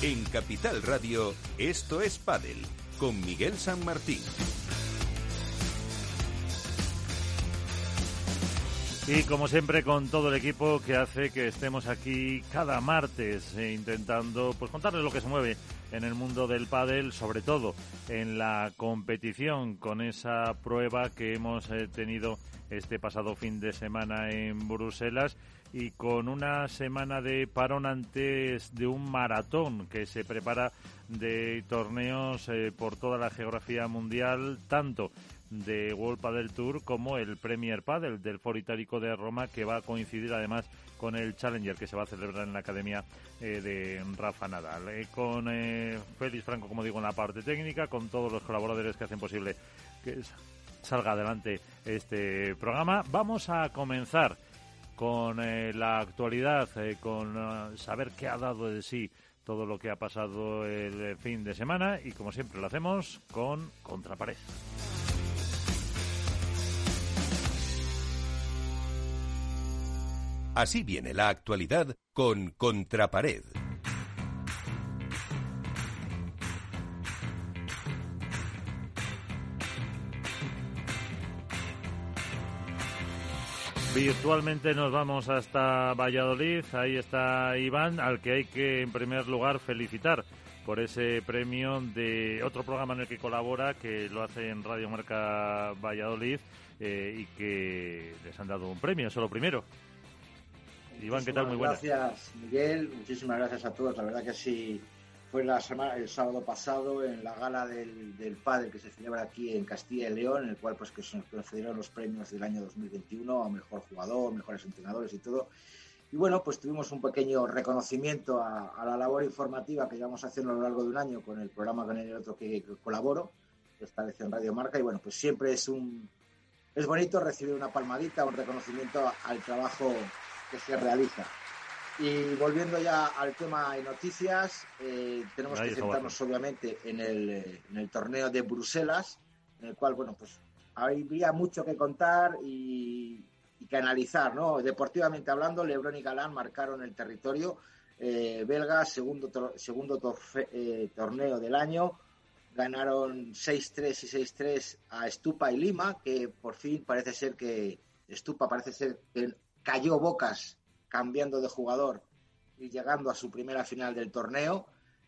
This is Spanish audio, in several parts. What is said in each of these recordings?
En Capital Radio, esto es Padel, con Miguel San Martín. Y como siempre con todo el equipo que hace que estemos aquí cada martes eh, intentando pues contarles lo que se mueve en el mundo del pádel, sobre todo en la competición con esa prueba que hemos eh, tenido este pasado fin de semana en Bruselas y con una semana de parón antes de un maratón que se prepara de torneos eh, por toda la geografía mundial, tanto de World Padel Tour como el Premier Padel del Foro Itálico de Roma que va a coincidir además con el Challenger que se va a celebrar en la Academia eh, de Rafa Nadal. Eh, con Félix Franco, como digo, en la parte técnica, con todos los colaboradores que hacen posible que salga adelante este programa. Vamos a comenzar con la actualidad, con saber qué ha dado de sí todo lo que ha pasado el fin de semana y como siempre lo hacemos con Contrapared. Así viene la actualidad con Contrapared. Virtualmente nos vamos hasta Valladolid. Ahí está Iván, al que hay que en primer lugar felicitar por ese premio de otro programa en el que colabora, que lo hace en Radio Marca Valladolid eh, y que les han dado un premio, eso lo primero. Iván, ¿qué tal? Muy buenas. Gracias, Miguel. Muchísimas gracias a todos. La verdad que sí, fue la semana, el sábado pasado en la gala del, del Padre que se celebra aquí en Castilla y León, en el cual pues que se concedieron los premios del año 2021 a mejor jugador, mejores entrenadores y todo. Y bueno, pues tuvimos un pequeño reconocimiento a, la labor informativa que llevamos haciendo a lo largo de un año con el programa con el otro que, que colaboro, esta vez en Radio Marca. Y bueno, pues siempre es un es bonito recibir una palmadita, un reconocimiento al trabajo que se realiza. Y volviendo ya al tema de noticias, eh, tenemos que centrarnos obviamente en el, en el, torneo de Bruselas, en el cual, bueno, pues habría mucho que contar y, que analizar, ¿no? Deportivamente hablando, Lebron y Galán marcaron el territorio eh, belga, segundo, segundo eh, torneo del año, ganaron 6-3 y 6-3 a Estupa y Lima, que por fin parece ser que Estupa parece ser que cayó Bocas cambiando de jugador y llegando a su primera final del torneo.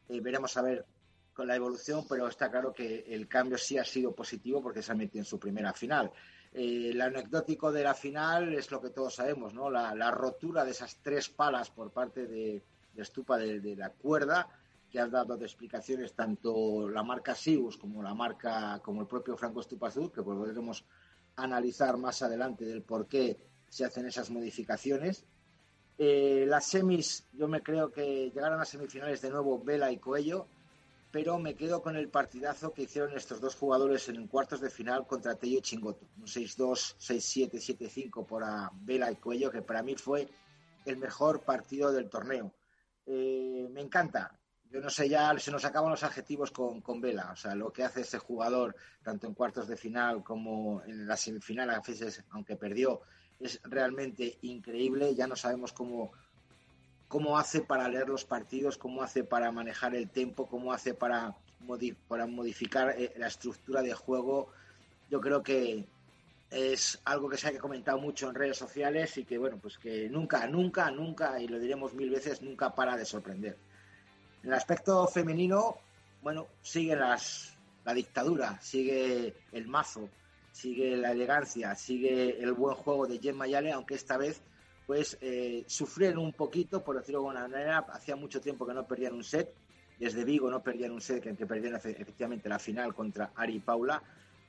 Eh, veremos a ver con la evolución, pero está claro que el cambio sí ha sido positivo porque se ha metido en su primera final. Eh, el anecdótico de la final es lo que todos sabemos, ¿no? La, rotura de esas tres palas por parte de, Estupa de, la cuerda, que han dado de explicaciones tanto la marca Sius como la marca, como el propio Franco Estupa Azul, que podremos analizar más adelante del por qué se hacen esas modificaciones. Eh, las semis, yo me creo que llegaron a semifinales de nuevo Vela y Coello, pero me quedo con el partidazo que hicieron estos dos jugadores en cuartos de final contra Tello Chingoto. Un 6-2, 6-7, 7-5 por Vela y Coello, que para mí fue el mejor partido del torneo. Eh, me encanta. Yo no sé, ya se nos acaban los adjetivos con, con Vela. O sea, lo que hace ese jugador, tanto en cuartos de final como en la semifinal, a aunque perdió, es realmente increíble. Ya no sabemos cómo, cómo hace para leer los partidos, cómo hace para manejar el tiempo, cómo hace para, para modificar eh, la estructura de juego. Yo creo que es algo que se ha comentado mucho en redes sociales y que, bueno, pues que nunca, nunca, nunca, y lo diremos mil veces, nunca para de sorprender. En el aspecto femenino, bueno, sigue las, la dictadura, sigue el mazo, sigue la elegancia, sigue el buen juego de Jen Mayale, aunque esta vez pues eh, sufrieron un poquito, por decirlo de alguna manera, hacía mucho tiempo que no perdían un set, desde Vigo no perdían un set, que, que perdieron efectivamente la final contra Ari y Paula,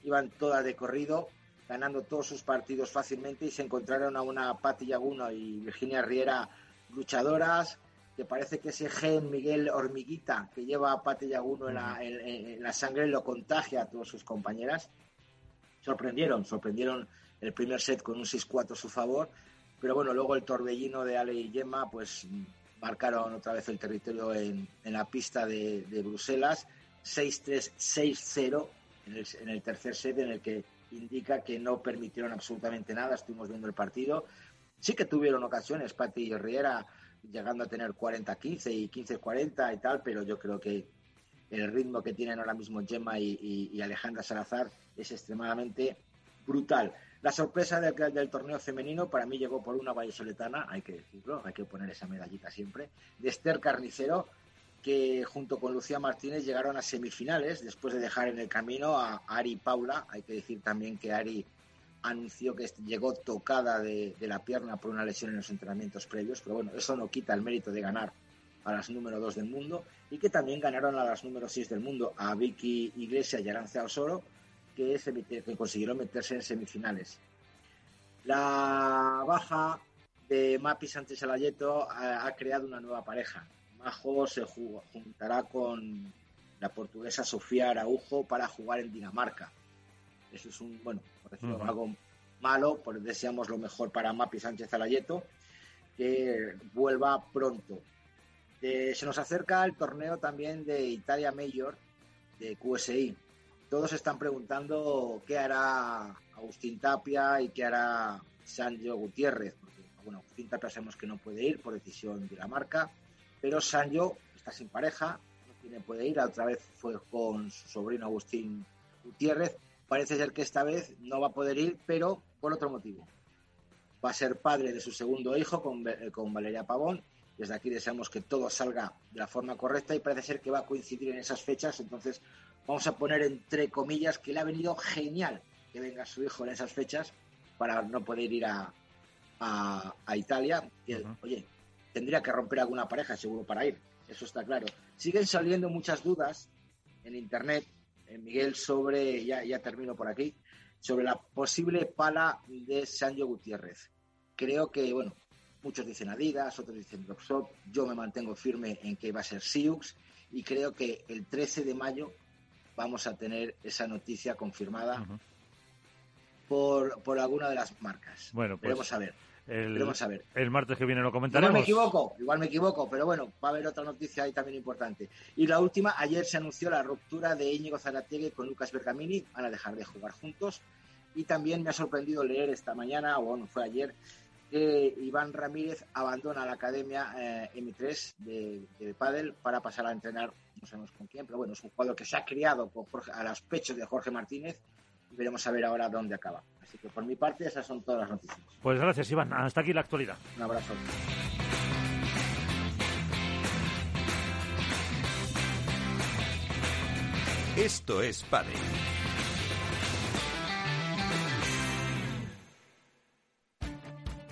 iban todas de corrido, ganando todos sus partidos fácilmente y se encontraron a una Patti Yaguno y Virginia Riera luchadoras, que parece que ese gen Miguel Hormiguita que lleva a Patti Yaguno en la, en la sangre lo contagia a todas sus compañeras sorprendieron, sorprendieron el primer set con un 6-4 a su favor, pero bueno, luego el torbellino de Ale y Gemma pues marcaron otra vez el territorio en, la pista de, Bruselas, 6-3, 6-0 en el, en el tercer set en el que indica que no permitieron absolutamente nada, estuvimos viendo el partido, sí que tuvieron ocasiones, Pati y Riera llegando a tener 40-15 y 15-40 y tal, pero yo creo que el ritmo que tienen ahora mismo Gemma y, Alejandra Salazar es extremadamente brutal. La sorpresa del, del, torneo femenino para mí llegó por una vallesoletana, hay que decirlo, hay que poner esa medallita siempre, de Esther Carnicero, que junto con Lucía Martínez llegaron a semifinales después de dejar en el camino a Ari Paula. Hay que decir también que Ari anunció que llegó tocada de, la pierna por una lesión en los entrenamientos previos, pero bueno, eso no quita el mérito de ganar a las número 2 del mundo y que también ganaron a las número 6 del mundo, a Vicky Iglesias y Arancea Osoro, que, que consiguieron meterse en semifinales. La baja de Mapi Sánchez Alayeto ha creado una nueva pareja. Majo se juntará con la portuguesa Sofía Araujo para jugar en Dinamarca. Eso es un, bueno, por decirlo algo malo, pues deseamos lo mejor para Mapi Sánchez Alayeto, que vuelva pronto. Eh, se nos acerca el torneo también de Italia Mayor de QSI. Todos están preguntando qué hará Agustín Tapia y qué hará Sancho Gutiérrez. Porque, bueno, Agustín Tapia sabemos que no puede ir por decisión de la marca, pero Sancho está sin pareja, no tiene puede ir. Otra vez fue con su sobrino Agustín Gutiérrez Parece ser que esta vez no va a poder ir, pero por otro motivo. Va a ser padre de su segundo hijo con, eh, con Valeria Pavón. Desde aquí deseamos que todo salga de la forma correcta y parece ser que va a coincidir en esas fechas. Entonces vamos a poner entre comillas que le ha venido genial que venga su hijo en esas fechas para no poder ir a, a, Italia. Oye, tendría que romper alguna pareja seguro para ir. Eso está claro. Siguen saliendo muchas dudas en Internet eh, Miguel, sobre, ya, ya termino por aquí, sobre la posible pala de Sancho Gutiérrez. Creo que, bueno, muchos dicen Adidas, otros dicen Dropshop, yo me mantengo firme en que va a ser Siux y creo que el 13 de mayo vamos a tener esa noticia confirmada por, por alguna de las marcas. Bueno, pues, Veremos a ver. El, a ver. el martes que viene lo comentaremos. Igual me equivoco, igual me equivoco, pero bueno, va a haber otra noticia ahí también importante. Y la última, ayer se anunció la ruptura de Íñigo Zarategui con Lucas Bergamini, van a dejar de jugar juntos. Y también me ha sorprendido leer esta mañana, o bueno, fue ayer, que Iván Ramírez abandona la academia eh, M3 de, de Padel para pasar a entrenar, no sabemos con quién, pero bueno, es un jugador que se ha criado con a los pechos de Jorge Martínez veremos a ver ahora dónde acaba. Así que por mi parte esas son todas las noticias. Pues gracias Iván, hasta aquí la actualidad. Un abrazo. Esto es Padre.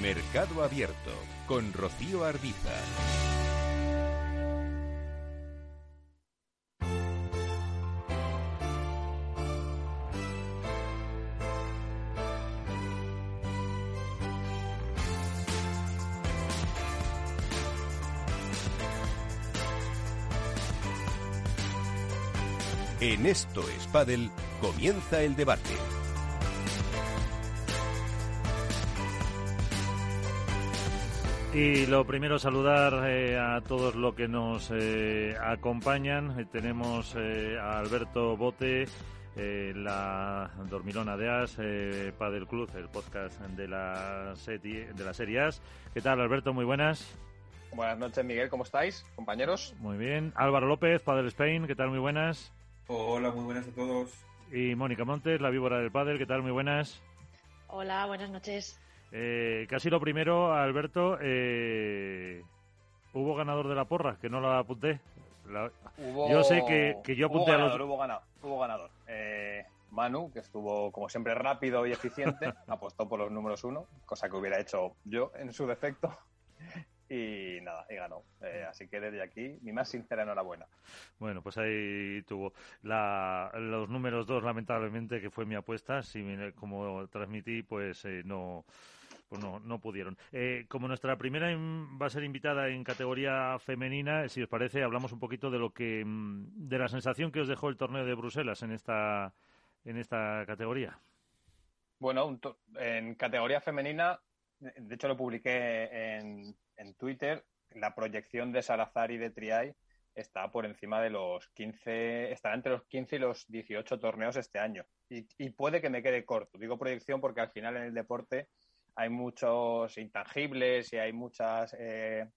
Mercado Abierto con Rocío Arbiza. En Esto es Padel comienza el debate. Y lo primero, saludar eh, a todos los que nos eh, acompañan. Eh, tenemos a Alberto Bote, la Dormilona de As, Padel Club, el podcast de la, serie, de la serie As. ¿Qué tal, Alberto? Muy buenas. Buenas noches, Miguel. ¿Cómo estáis, compañeros? Muy bien. Álvaro López, Padel Spain. ¿Qué tal? Muy buenas. Hola, muy buenas a todos. Y Mónica Montes, la víbora del pádel, ¿qué tal? Muy buenas. Hola, buenas noches. Eh, casi lo primero, Alberto, eh, hubo ganador de la porra, que no la apunté. Yo sé que, yo apunté a los... Hubo ganador, hubo ganador. Eh, Manu, que estuvo como siempre rápido y eficiente, apostó por los números uno, cosa que hubiera hecho yo en su defecto y nada, y ganó. Eh, así que desde aquí, mi más sincera enhorabuena. Bueno, pues ahí tuvo la, los números dos, lamentablemente, que fue mi apuesta. Si como transmití, pues eh, no pues no, no pudieron. Eh, como nuestra primera va a ser invitada en categoría femenina, si os parece, hablamos un poquito de lo que mm, de la sensación que os dejó el torneo de Bruselas en esta en esta categoría. Bueno, en categoría femenina, de hecho lo publiqué en, en Twitter, la proyección de Salazar y de Triay está por encima de los 15, estará entre los 15 y los 18 torneos este año. Y, puede que me quede corto. Digo proyección porque al final en el deporte hay muchos intangibles y hay muchas eh,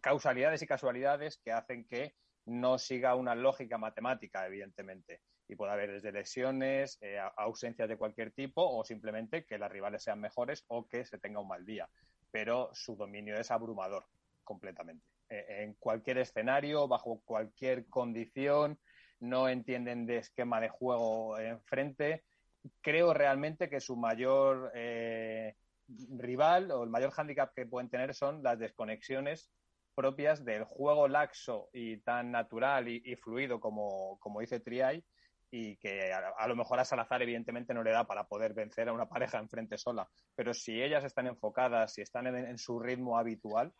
causalidades y casualidades que hacen que no siga una lógica matemática, evidentemente. Y puede haber desde lesiones, eh, ausencias de cualquier tipo o simplemente que las rivales sean mejores o que se tenga un mal día. Pero su dominio es abrumador completamente. Eh, en cualquier escenario, bajo cualquier condición, no entienden de esquema de juego enfrente. Creo realmente que su mayor eh, rival o el mayor hándicap que pueden tener son las desconexiones propias del juego laxo y tan natural y, fluido como, como dice Triay y que a, lo mejor a Salazar evidentemente no le da para poder vencer a una pareja enfrente sola. Pero si ellas están enfocadas, si están en su ritmo habitual,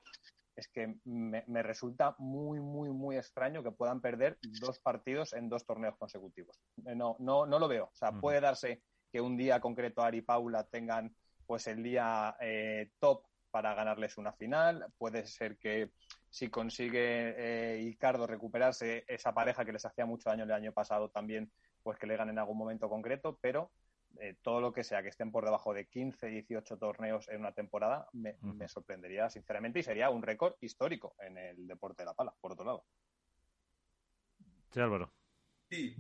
es que me, resulta muy, muy, muy extraño que puedan perder dos partidos en dos torneos consecutivos. Eh, no, no, no lo veo. O sea, puede darse que un día concreto Ari y Paula tengan pues el día eh, top para ganarles una final. Puede ser que si consigue eh, Icardo recuperarse esa pareja que les hacía mucho daño el año pasado también, pues que le ganen en algún momento concreto, pero eh, todo lo que sea que estén por debajo de 15, 18 torneos en una temporada me, sorprendería sinceramente y sería un récord histórico en el deporte de la pala, por otro lado. Sí, Álvaro. Sí.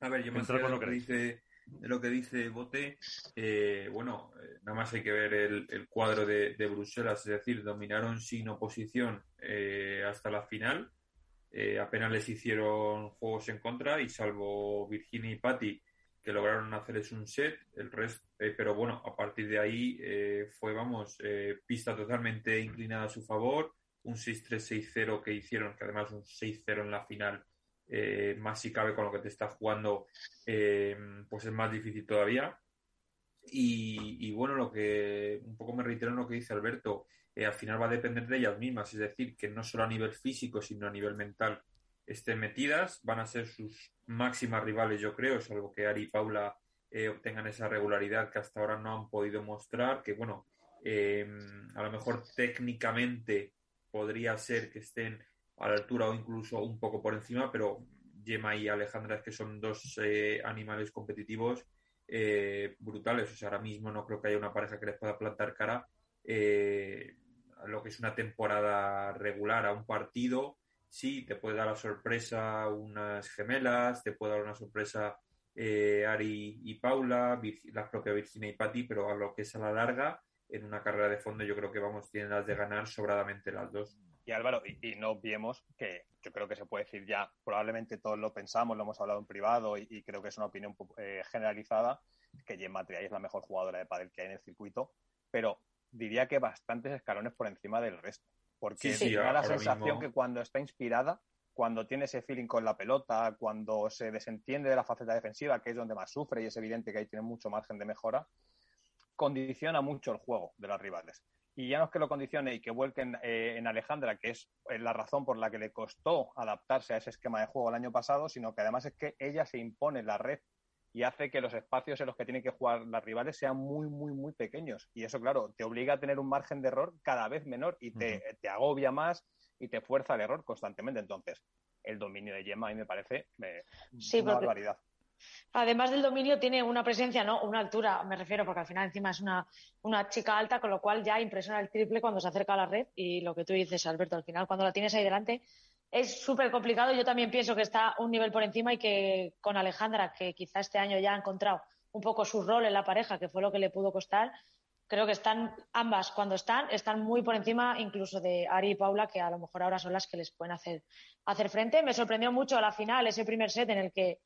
A ver, yo me lo, que dice, de lo que dice Bote. Eh, bueno, eh, nada más hay que ver el, cuadro de, Bruselas, es decir, dominaron sin oposición hasta la final. apenas les hicieron juegos en contra y salvo Virginia y Patti que lograron hacerles un set, el resto, eh, pero bueno, a partir de ahí eh, fue, vamos, eh, pista totalmente inclinada a su favor, un 6-3-6-0 que hicieron, que además un 6-0 en la final, más si cabe con lo que te está jugando, pues es más difícil todavía. Y, bueno, lo que un poco me reitero en lo que dice Alberto, al final va a depender de ellas mismas, es decir, que no solo a nivel físico, sino a nivel mental estén metidas, van a ser sus máximas rivales, yo creo, salvo que Ari y Paula eh, obtengan esa regularidad que hasta ahora no han podido mostrar, que bueno, eh, a lo mejor técnicamente podría ser que estén a la altura o incluso un poco por encima, pero Gemma y Alejandra es que son dos eh, animales competitivos brutales. O sea, ahora mismo no creo que haya una pareja que les pueda plantar cara a lo que es una temporada regular, a un partido sí, te puede dar la sorpresa unas gemelas, te puede dar una sorpresa eh, Ari y Paula, la propia Virginia y Patti, pero a lo que es a la larga, en una carrera de fondo, yo creo que vamos, tienen las de ganar sobradamente las dos. Y Álvaro, y, no olvidemos que yo creo que se puede decir ya, probablemente todos lo pensamos, lo hemos hablado en privado y, creo que es una opinión eh, generalizada, que Gemma Triay es la mejor jugadora de pádel que hay en el circuito, pero diría que bastantes escalones por encima del resto porque da la sensación que cuando está inspirada, cuando tiene ese feeling con la pelota, cuando se desentiende de la faceta defensiva, que es donde más sufre y es evidente que ahí tiene mucho margen de mejora, condiciona mucho el juego de las rivales. Y ya no es que lo condicione y que vuelquen eh, en Alejandra, que es eh, la razón por la que le costó adaptarse a ese esquema de juego el año pasado, sino que además es que ella se impone la red y hace que los espacios en los que tienen que jugar las rivales sean muy, muy, muy pequeños. Y eso, claro, te obliga a tener un margen de error cada vez menor y te, agobia más y te fuerza el error constantemente. Entonces, el dominio de Gemma a mí me parece una barbaridad. Además del dominio, tiene una presencia, ¿no? Una altura, me refiero, porque al final encima es una, una chica alta, con lo cual ya impresiona el triple cuando se acerca a la red. Y lo que tú dices, Alberto, al final, cuando la tienes ahí delante, es súper complicado. Yo también pienso que está un nivel por encima y que con Alejandra, que quizá este año ya ha encontrado un poco su rol en la pareja, que fue lo que le pudo costar, creo que están ambas, cuando están, están muy por encima incluso de Ari y Paula, que a lo mejor ahora son las que les pueden hacer, hacer frente. Me sorprendió mucho a la final ese primer set en el que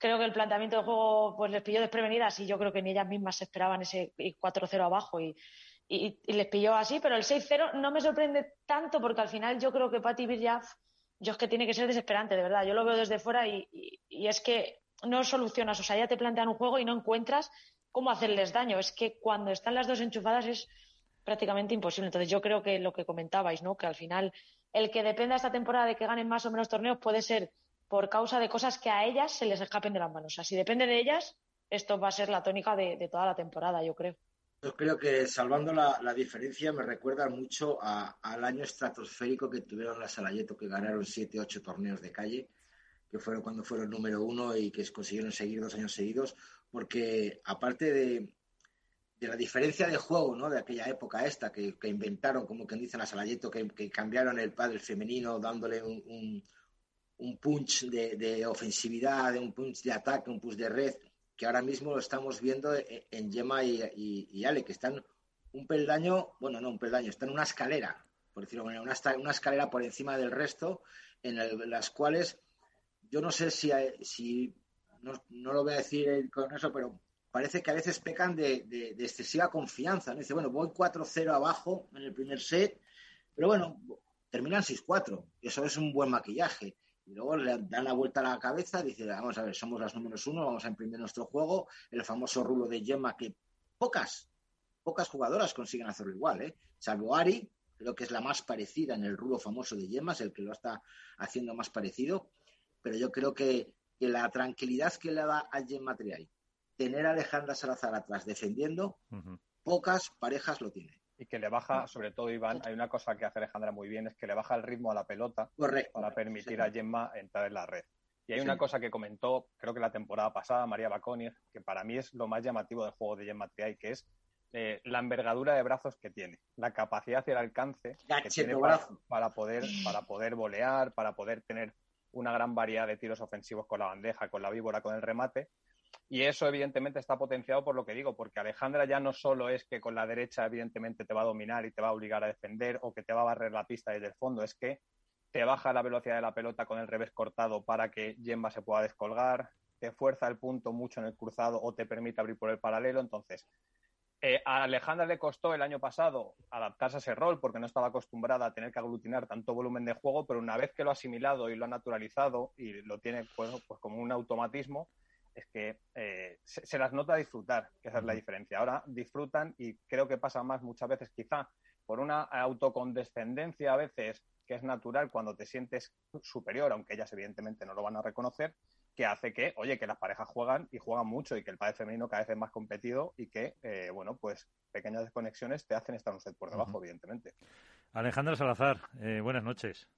creo que el planteamiento de juego pues les pilló desprevenidas y yo creo que ni ellas mismas esperaban ese 4-0 abajo y, les pilló así, pero el 6-0 no me sorprende tanto porque al final yo creo que Patti Virjaf yo es que tiene que ser desesperante, de verdad. Yo lo veo desde fuera y, es que no solucionas. O sea, ya te plantean un juego y no encuentras cómo hacerles daño. Es que cuando están las dos enchufadas es prácticamente imposible. Entonces yo creo que lo que comentabais, ¿no? Que al final el que dependa esta temporada de que ganen más o menos torneos puede ser por causa de cosas que a ellas se les escapen de las manos. O sea, si depende de ellas, esto va a ser la tónica de, toda la temporada, yo creo. Yo creo que salvando la, diferencia me recuerda mucho al año estratosférico que tuvieron las Salayeto, que ganaron 7, 8 torneos de calle, que fueron cuando fueron número uno y que consiguieron seguir dos años seguidos, porque aparte de, la diferencia de juego ¿no? de aquella época esta, que, inventaron, como quien dice, las Salayeto, que, cambiaron el padre femenino dándole un, punch de, de, ofensividad, un punch de ataque, un punch de red, que ahora mismo lo estamos viendo en Gemma y, Ale, que están un peldaño, bueno, no un peldaño, están una escalera, por decirlo de una, escalera por encima del resto, en, las cuales yo no sé si, si no, lo voy a decir con eso, pero parece que a veces pecan de, excesiva confianza. Dice, bueno, voy 4-0 abajo en el primer set, pero bueno, terminan 6-4. Eso es un buen maquillaje y luego le dan la vuelta a la cabeza, dice, vamos a ver, somos las números uno, vamos a imprimir nuestro juego, el famoso rulo de Gemma que pocas, pocas jugadoras consiguen hacerlo igual, ¿eh? Salvo Ari, creo que es la más parecida en el rulo famoso de Gemma, es el que lo está haciendo más parecido, pero yo creo que, la tranquilidad que le da a Gemma Triay, tener a Alejandra Salazar atrás defendiendo, pocas parejas lo tienen y que le baja, sobre todo Iván, hay una cosa que hace Alejandra muy bien, es que le baja el ritmo a la pelota para permitir a Gemma entrar en la red. Y hay una cosa que comentó, creo que la temporada pasada, María Baconi, que para mí es lo más llamativo del juego de Gemma Triay, que es eh, la envergadura de brazos que tiene, la capacidad y el alcance que tiene para, poder, para poder volear, para poder tener una gran variedad de tiros ofensivos con la bandeja, con la víbora, con el remate, y eso, evidentemente, está potenciado por lo que digo, porque Alejandra ya no solo es que con la derecha, evidentemente, te va a dominar y te va a obligar a defender o que te va a barrer la pista desde el fondo, es que te baja la velocidad de la pelota con el revés cortado para que Gemma se pueda descolgar, te fuerza el punto mucho en el cruzado o te permite abrir por el paralelo. Entonces, eh, a Alejandra le costó el año pasado adaptarse a ese rol porque no estaba acostumbrada a tener que aglutinar tanto volumen de juego, pero una vez que lo ha asimilado y lo ha naturalizado y lo tiene pues, pues como un automatismo, es que eh, se, las nota disfrutar, que esa es la diferencia. Ahora disfrutan y creo que pasa más muchas veces quizá por una autocondescendencia a veces que es natural cuando te sientes superior, aunque ellas evidentemente no lo van a reconocer, que hace que, oye, que las parejas juegan y juegan mucho y que el padre femenino cada vez es más competido y que, eh, bueno, pues pequeñas desconexiones te hacen estar un set por debajo, evidentemente. Alejandra Salazar, eh, buenas noches.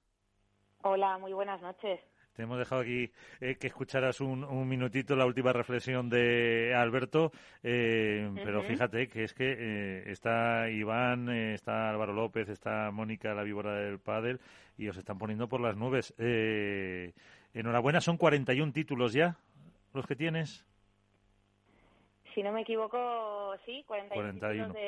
Hola, muy buenas noches. Te hemos dejado aquí eh, que escucharas un, minutito la última reflexión de Alberto, eh, pero fíjate que es que eh, está Iván, está Álvaro López, está Mónica, la víbora del pádel, y os están poniendo por las nubes. enhorabuena, son 41 títulos ya los que tienes. Si no me equivoco, sí, 41, de,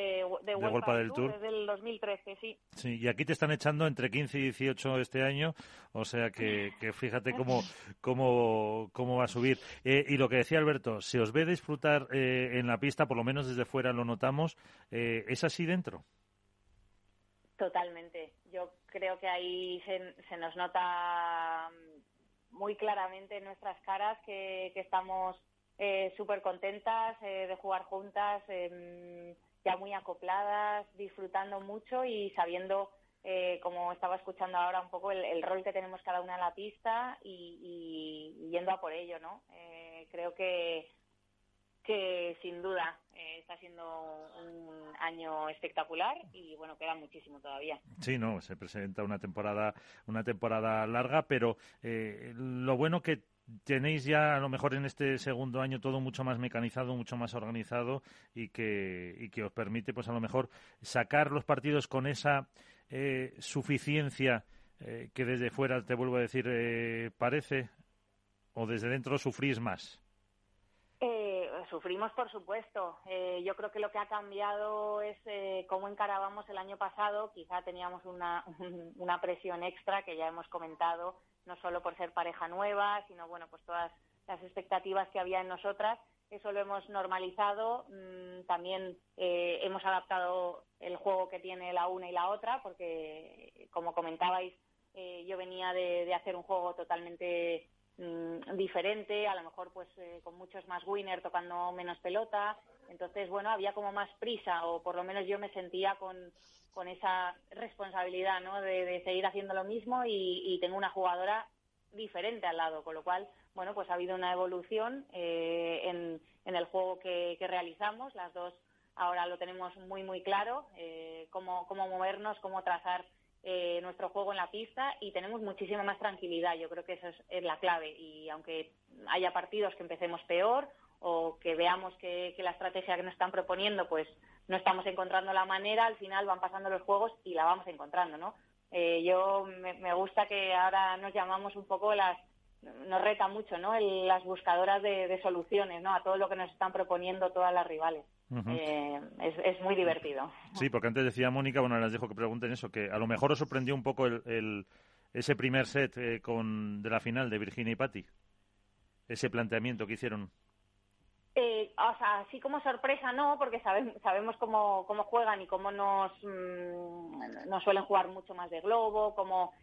de, de del Tour. Desde el 2013, sí. Sí, y aquí te están echando entre 15 y 18 este año, o sea que, fíjate cómo, cómo, cómo va a subir. Eh, y lo que decía Alberto, se os ve disfrutar eh, en la pista, por lo menos desde fuera lo notamos, eh, ¿es así dentro? Totalmente. Yo creo que ahí se, nos nota muy claramente en nuestras caras que estamos eh, súper contentas eh, de jugar juntas, em, ya muy acopladas, disfrutando mucho y sabiendo, eh, como estaba escuchando ahora, un poco el, rol que tenemos cada una en la pista y, yendo a por ello, ¿no? Eh, creo que, que sin duda está siendo un año espectacular y bueno queda muchísimo todavía sí no se presenta una temporada una temporada larga pero lo bueno que tenéis ya a lo mejor en este segundo año todo mucho más mecanizado, mucho más organizado y que, y que os permite pues a lo mejor sacar los partidos con esa eh, suficiencia eh, que desde fuera, te vuelvo a decir, eh, parece o desde dentro sufrís más. sufrimos, por supuesto. yo creo que lo que ha cambiado es cómo encarábamos el año pasado. Quizá teníamos una, una presión extra que ya hemos comentado no solo por ser pareja nueva, sino bueno, pues todas las expectativas que había en nosotras. Eso lo hemos normalizado. Mm, también eh, hemos adaptado el juego que tiene la una y la otra, porque como comentabais, eh, yo venía de, hacer un juego totalmente mm, diferente, a lo mejor pues eh, con muchos más winner tocando menos pelota. Entonces, bueno, había como más prisa o por lo menos yo me sentía con, con esa responsabilidad, ¿no? De, seguir haciendo lo mismo y, tengo una jugadora diferente al lado, con lo cual, bueno, pues ha habido una evolución eh, en, el juego que, que realizamos. Las dos ahora lo tenemos muy, muy claro, eh, cómo, cómo movernos, cómo trazar eh, nuestro juego en la pista y tenemos muchísima más tranquilidad. Yo creo que eso es, la clave. Y aunque haya partidos que empecemos peor o que veamos que, la estrategia que nos están proponiendo, pues no estamos encontrando la manera, al final van pasando los juegos y la vamos encontrando, ¿no? Eh, yo me, gusta que ahora nos llamamos un poco las nos reta mucho, ¿no? las buscadoras de, de, soluciones, ¿no? A todo lo que nos están proponiendo todas las rivales. Eh, es, muy divertido. Sí, porque antes decía Mónica, bueno, les dejo que pregunten eso, que a lo mejor os sorprendió un poco el, ese primer set eh, con, de la final de Virginia y Patti, ese planteamiento que hicieron. Eh, o sea, así como sorpresa no, porque sabemos, sabemos cómo, cómo juegan y cómo nos, mm, nos suelen jugar mucho más de globo, como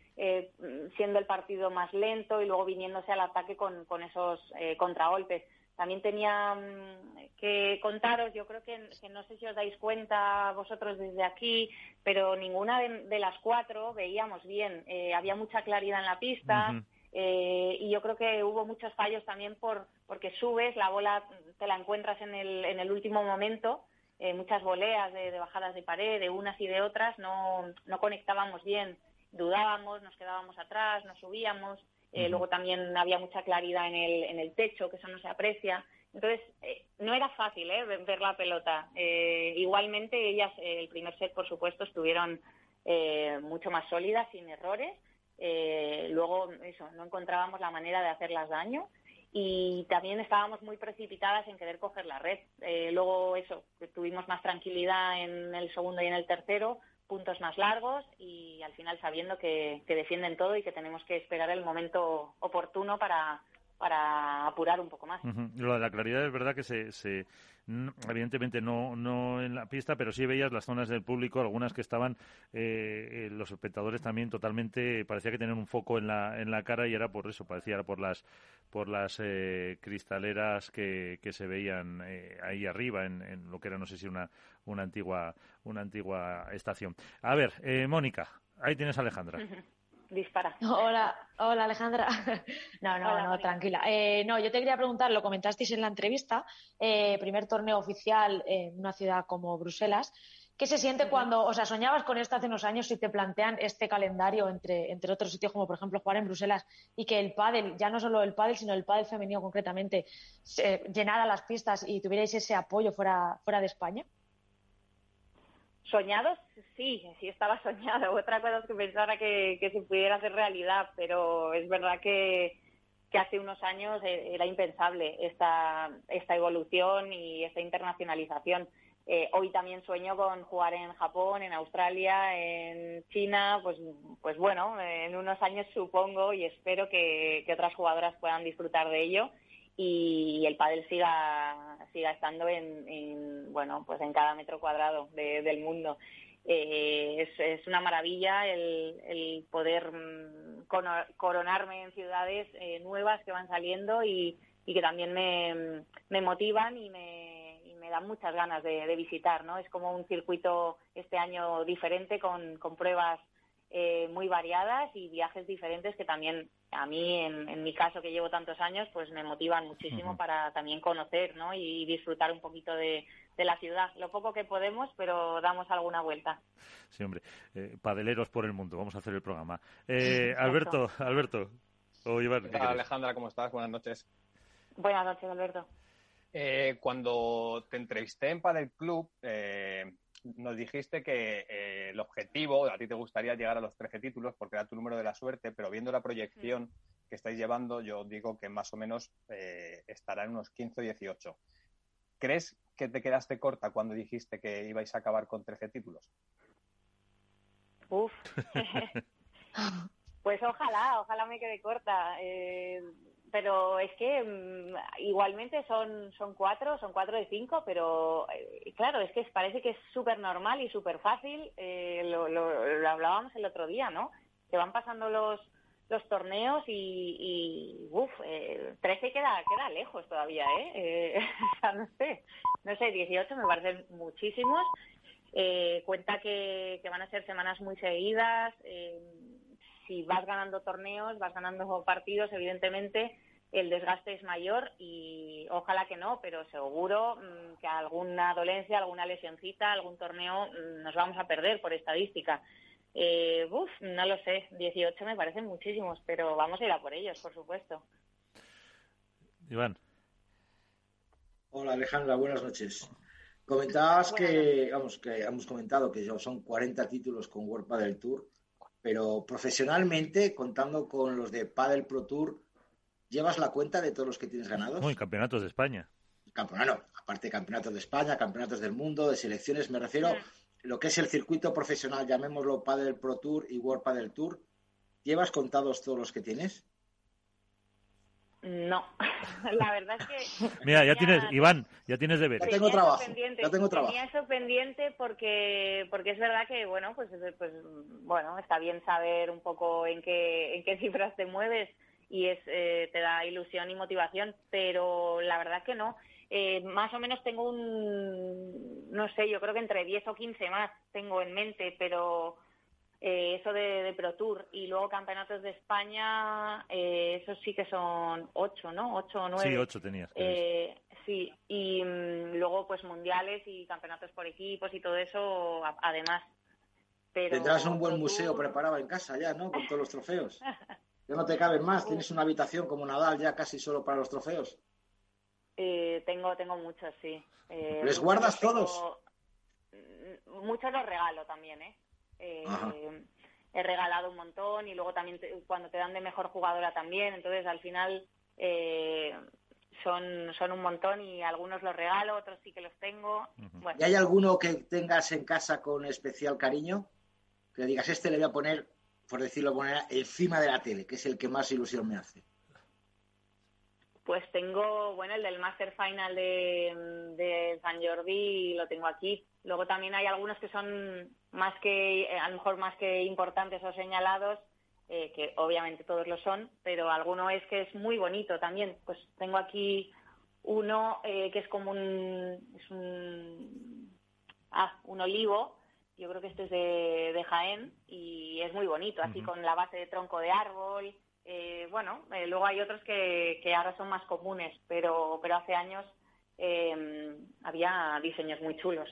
siendo el partido más lento y luego viniéndose al ataque con, esos contragolpes también tenía mm, que contaros, yo creo que, no sé si os dais cuenta vosotros desde aquí, pero ninguna de, las cuatro veíamos bien. Eh, había mucha claridad en la pista eh, y yo creo que hubo muchos fallos también por porque subes, la bola te la encuentras en el, en el último momento. Eh, muchas voleas de, bajadas de pared, de unas y de otras, no, no conectábamos bien, dudábamos, nos quedábamos atrás, nos subíamos. Eh, luego también había mucha claridad en el, en el techo, que eso no se aprecia. Entonces, eh, no era fácil ¿eh? ver la pelota. igualmente, ellas, el primer set, por supuesto, estuvieron mucho más sólidas, sin errores. Luego, eso, no encontrábamos la manera de hacerlas daño y también estábamos muy precipitadas en querer coger la red. luego, eso, tuvimos más tranquilidad en el segundo y en el tercero, puntos más largos y al final sabiendo que, defienden todo y que tenemos que esperar el momento oportuno para, para apurar un poco más. Lo de la claridad es verdad que se, se evidentemente no, no en la pista, pero sí veías las zonas del público, algunas que estaban eh, eh, los espectadores también totalmente, parecía que tenían un foco en la, en la cara y era por eso, parecía por las por las eh, cristaleras que, que se veían ahí arriba en, lo que era no sé si una, una antigua una antigua estación. A ver, Mónica, ahí tienes a Alejandra. dispara. Hola, hola Alejandra. No, no, no, tranquila. Eh, no, yo te quería preguntar, lo comentasteis en la entrevista, eh, primer torneo oficial en una ciudad como Bruselas. ¿Qué se siente cuando, o sea, soñabas con esto hace unos años y te plantean este calendario entre, entre otros sitios como por ejemplo jugar en Bruselas y que el pádel, ya no solo el pádel, sino el pádel femenino concretamente, llenara las pistas y tuvierais ese apoyo fuera, fuera de España? Soñados, sí, sí estaba soñado. Otra cosa es que pensara que, se pudiera hacer realidad, pero es verdad que, hace unos años e, era impensable esta, esta evolución y esta internacionalización. Eh, hoy también sueño con jugar en Japón, en Australia, en China, pues, pues bueno, en unos años supongo y espero que otras jugadoras puedan disfrutar de ello y el pádel siga siga estando en, bueno pues en cada metro cuadrado del mundo. Eh, es, una maravilla el, poder mm, coronarme en ciudades eh, nuevas que van saliendo y, que también me, motivan y me, y me dan muchas ganas de, visitar no es como un circuito este año diferente con, con pruebas eh, muy variadas y viajes diferentes que también a mí, en, mi caso que llevo tantos años, pues me motivan muchísimo para también conocer ¿no? y disfrutar un poquito de, la ciudad. Lo poco que podemos, pero damos alguna vuelta. Sí, hombre, eh, padeleros por el mundo. Vamos a hacer el programa. Eh, Alberto, Alberto. O Alejandra, ¿cómo estás? Buenas noches. Buenas noches, Alberto. Eh, cuando te entrevisté en Padel Club, eh, nos dijiste que eh, el objetivo, a ti te gustaría llegar a los 13 títulos porque era tu número de la suerte, pero viendo la proyección que estáis llevando, yo digo que más o menos eh, estará en unos 15 o 18. ¿Crees que te quedaste corta cuando dijiste que ibais a acabar con 13 títulos? Uf. pues ojalá, ojalá me quede corta. Eh, pero es que mm, igualmente son, son cuatro, son cuatro de cinco, pero eh, claro, es que parece que es súper normal y súper fácil, eh, lo, lo, hablábamos el otro día, ¿no? Que van pasando los, los torneos y, y uff, el 13 queda, queda lejos todavía, ¿eh? eh o sea, no sé, no sé, 18 me parecen muchísimos. Eh, cuenta que, que, van a ser semanas muy seguidas. Eh, si vas ganando torneos, vas ganando partidos, evidentemente el desgaste es mayor y ojalá que no, pero seguro mm, que alguna dolencia, alguna lesioncita, algún torneo mm, nos vamos a perder por estadística. Eh, uf, no lo sé, 18 me parecen muchísimos, pero vamos a ir a por ellos, por supuesto. Iván. Hola Alejandra, buenas noches. Comentabas que, vamos, que hemos comentado que son 40 títulos con World Padel Tour, pero profesionalmente, contando con los de Padel Pro Tour, ¿llevas la cuenta de todos los que tienes ganados? Muy campeonatos de España. Campeonato, aparte de campeonatos de España, campeonatos del mundo, de selecciones, me refiero lo que es el circuito profesional, llamémoslo Padel Pro Tour y World Padel Tour, ¿llevas contados todos los que tienes? No, la verdad es que... Mira, ya tienes, Iván, ya tienes deberes. Ya tengo trabajo, ya tengo trabajo. Tenía eso pendiente porque, porque es verdad que, bueno, pues, pues bueno, está bien saber un poco en qué, en qué cifras te mueves y es, eh, te da ilusión y motivación, pero la verdad que no. Eh, más o menos tengo un, no sé, yo creo que entre 10 o 15 más tengo en mente, pero eh, eso de, Pro Tour y luego campeonatos de España, eh, esos sí que son 8, ¿no? 8 o 9. Sí, 8 tenías. Eh, sí, y mm, luego pues mundiales y campeonatos por equipos y todo eso, además. Pero Tendrás un buen museo preparado en casa ya, ¿no? Con todos los trofeos. Ya no te caben más, tienes una habitación como Nadal ya casi solo para los trofeos. Eh, tengo, tengo muchos, sí. Eh, ¿Les guardas todos? Muchos los regalo también, ¿eh? Eh he regalado un montón y luego también cuando te dan de mejor jugadora también, entonces al final eh, son, son un montón y algunos los regalo, otros sí que los tengo. ¿Y hay alguno que tengas en casa con especial cariño? Que digas, este le voy a poner, por decirlo de encima de la tele, que es el que más ilusión me hace. Pues tengo, bueno, el del Master Final de, de San Jordi lo tengo aquí. Luego también hay algunos que son más que, a lo mejor más que importantes o señalados, eh, que obviamente todos lo son, pero alguno es que es muy bonito también. Pues tengo aquí uno eh, que es como un, es un, ah, un olivo, yo creo que este es de, de Jaén y es muy bonito, así con la base de tronco de árbol, eh, bueno, eh, luego hay otros que, que, ahora son más comunes, pero, pero hace años eh, había diseños muy chulos.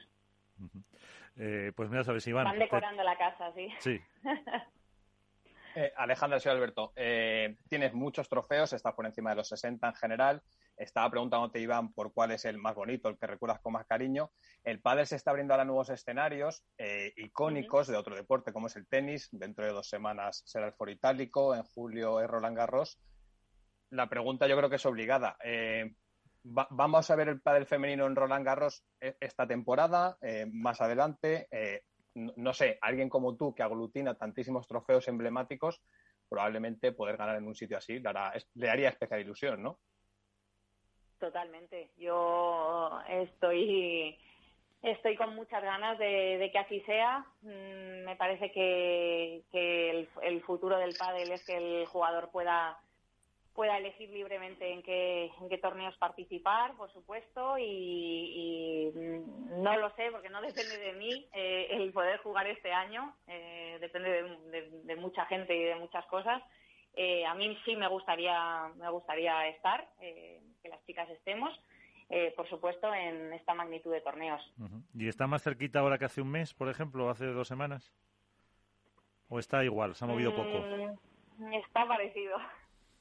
Pues mira, sabes, Iván. Están decorando la casa, sí. Sí. Alejandra, soy Alberto. tienes muchos trofeos, estás por encima de los 60 en general. Estaba preguntándote, Iván, por cuál es el más bonito, el que recuerdas con más cariño. El pádel se está abriendo ahora nuevos escenarios eh, icónicos de otro deporte, como es el tenis. Dentro de dos semanas será el Foro Itálico, en julio es Roland Garros. La pregunta yo creo que es obligada. Eh, ¿Vamos a ver el pádel femenino en Roland Garros e-, esta temporada, eh, más adelante? no sé, alguien como tú que aglutina tantísimos trofeos emblemáticos, probablemente poder ganar en un sitio así le haría especial ilusión, ¿no? Totalmente. Yo estoy estoy con muchas ganas de, que así sea. Mm, me parece que, el, futuro del pádel es que el jugador pueda pueda elegir libremente en qué, en qué torneos participar, por supuesto, y, no lo sé porque no depende de mí eh, el poder jugar este año, eh, depende de, mucha gente y de muchas cosas. Eh, a mí sí me gustaría, me gustaría estar que las chicas estemos, eh, por supuesto, en esta magnitud de torneos. ¿Y está más cerquita ahora que hace un mes, por ejemplo, o hace dos semanas? ¿O está igual? ¿Se ha movido poco? Mm, está parecido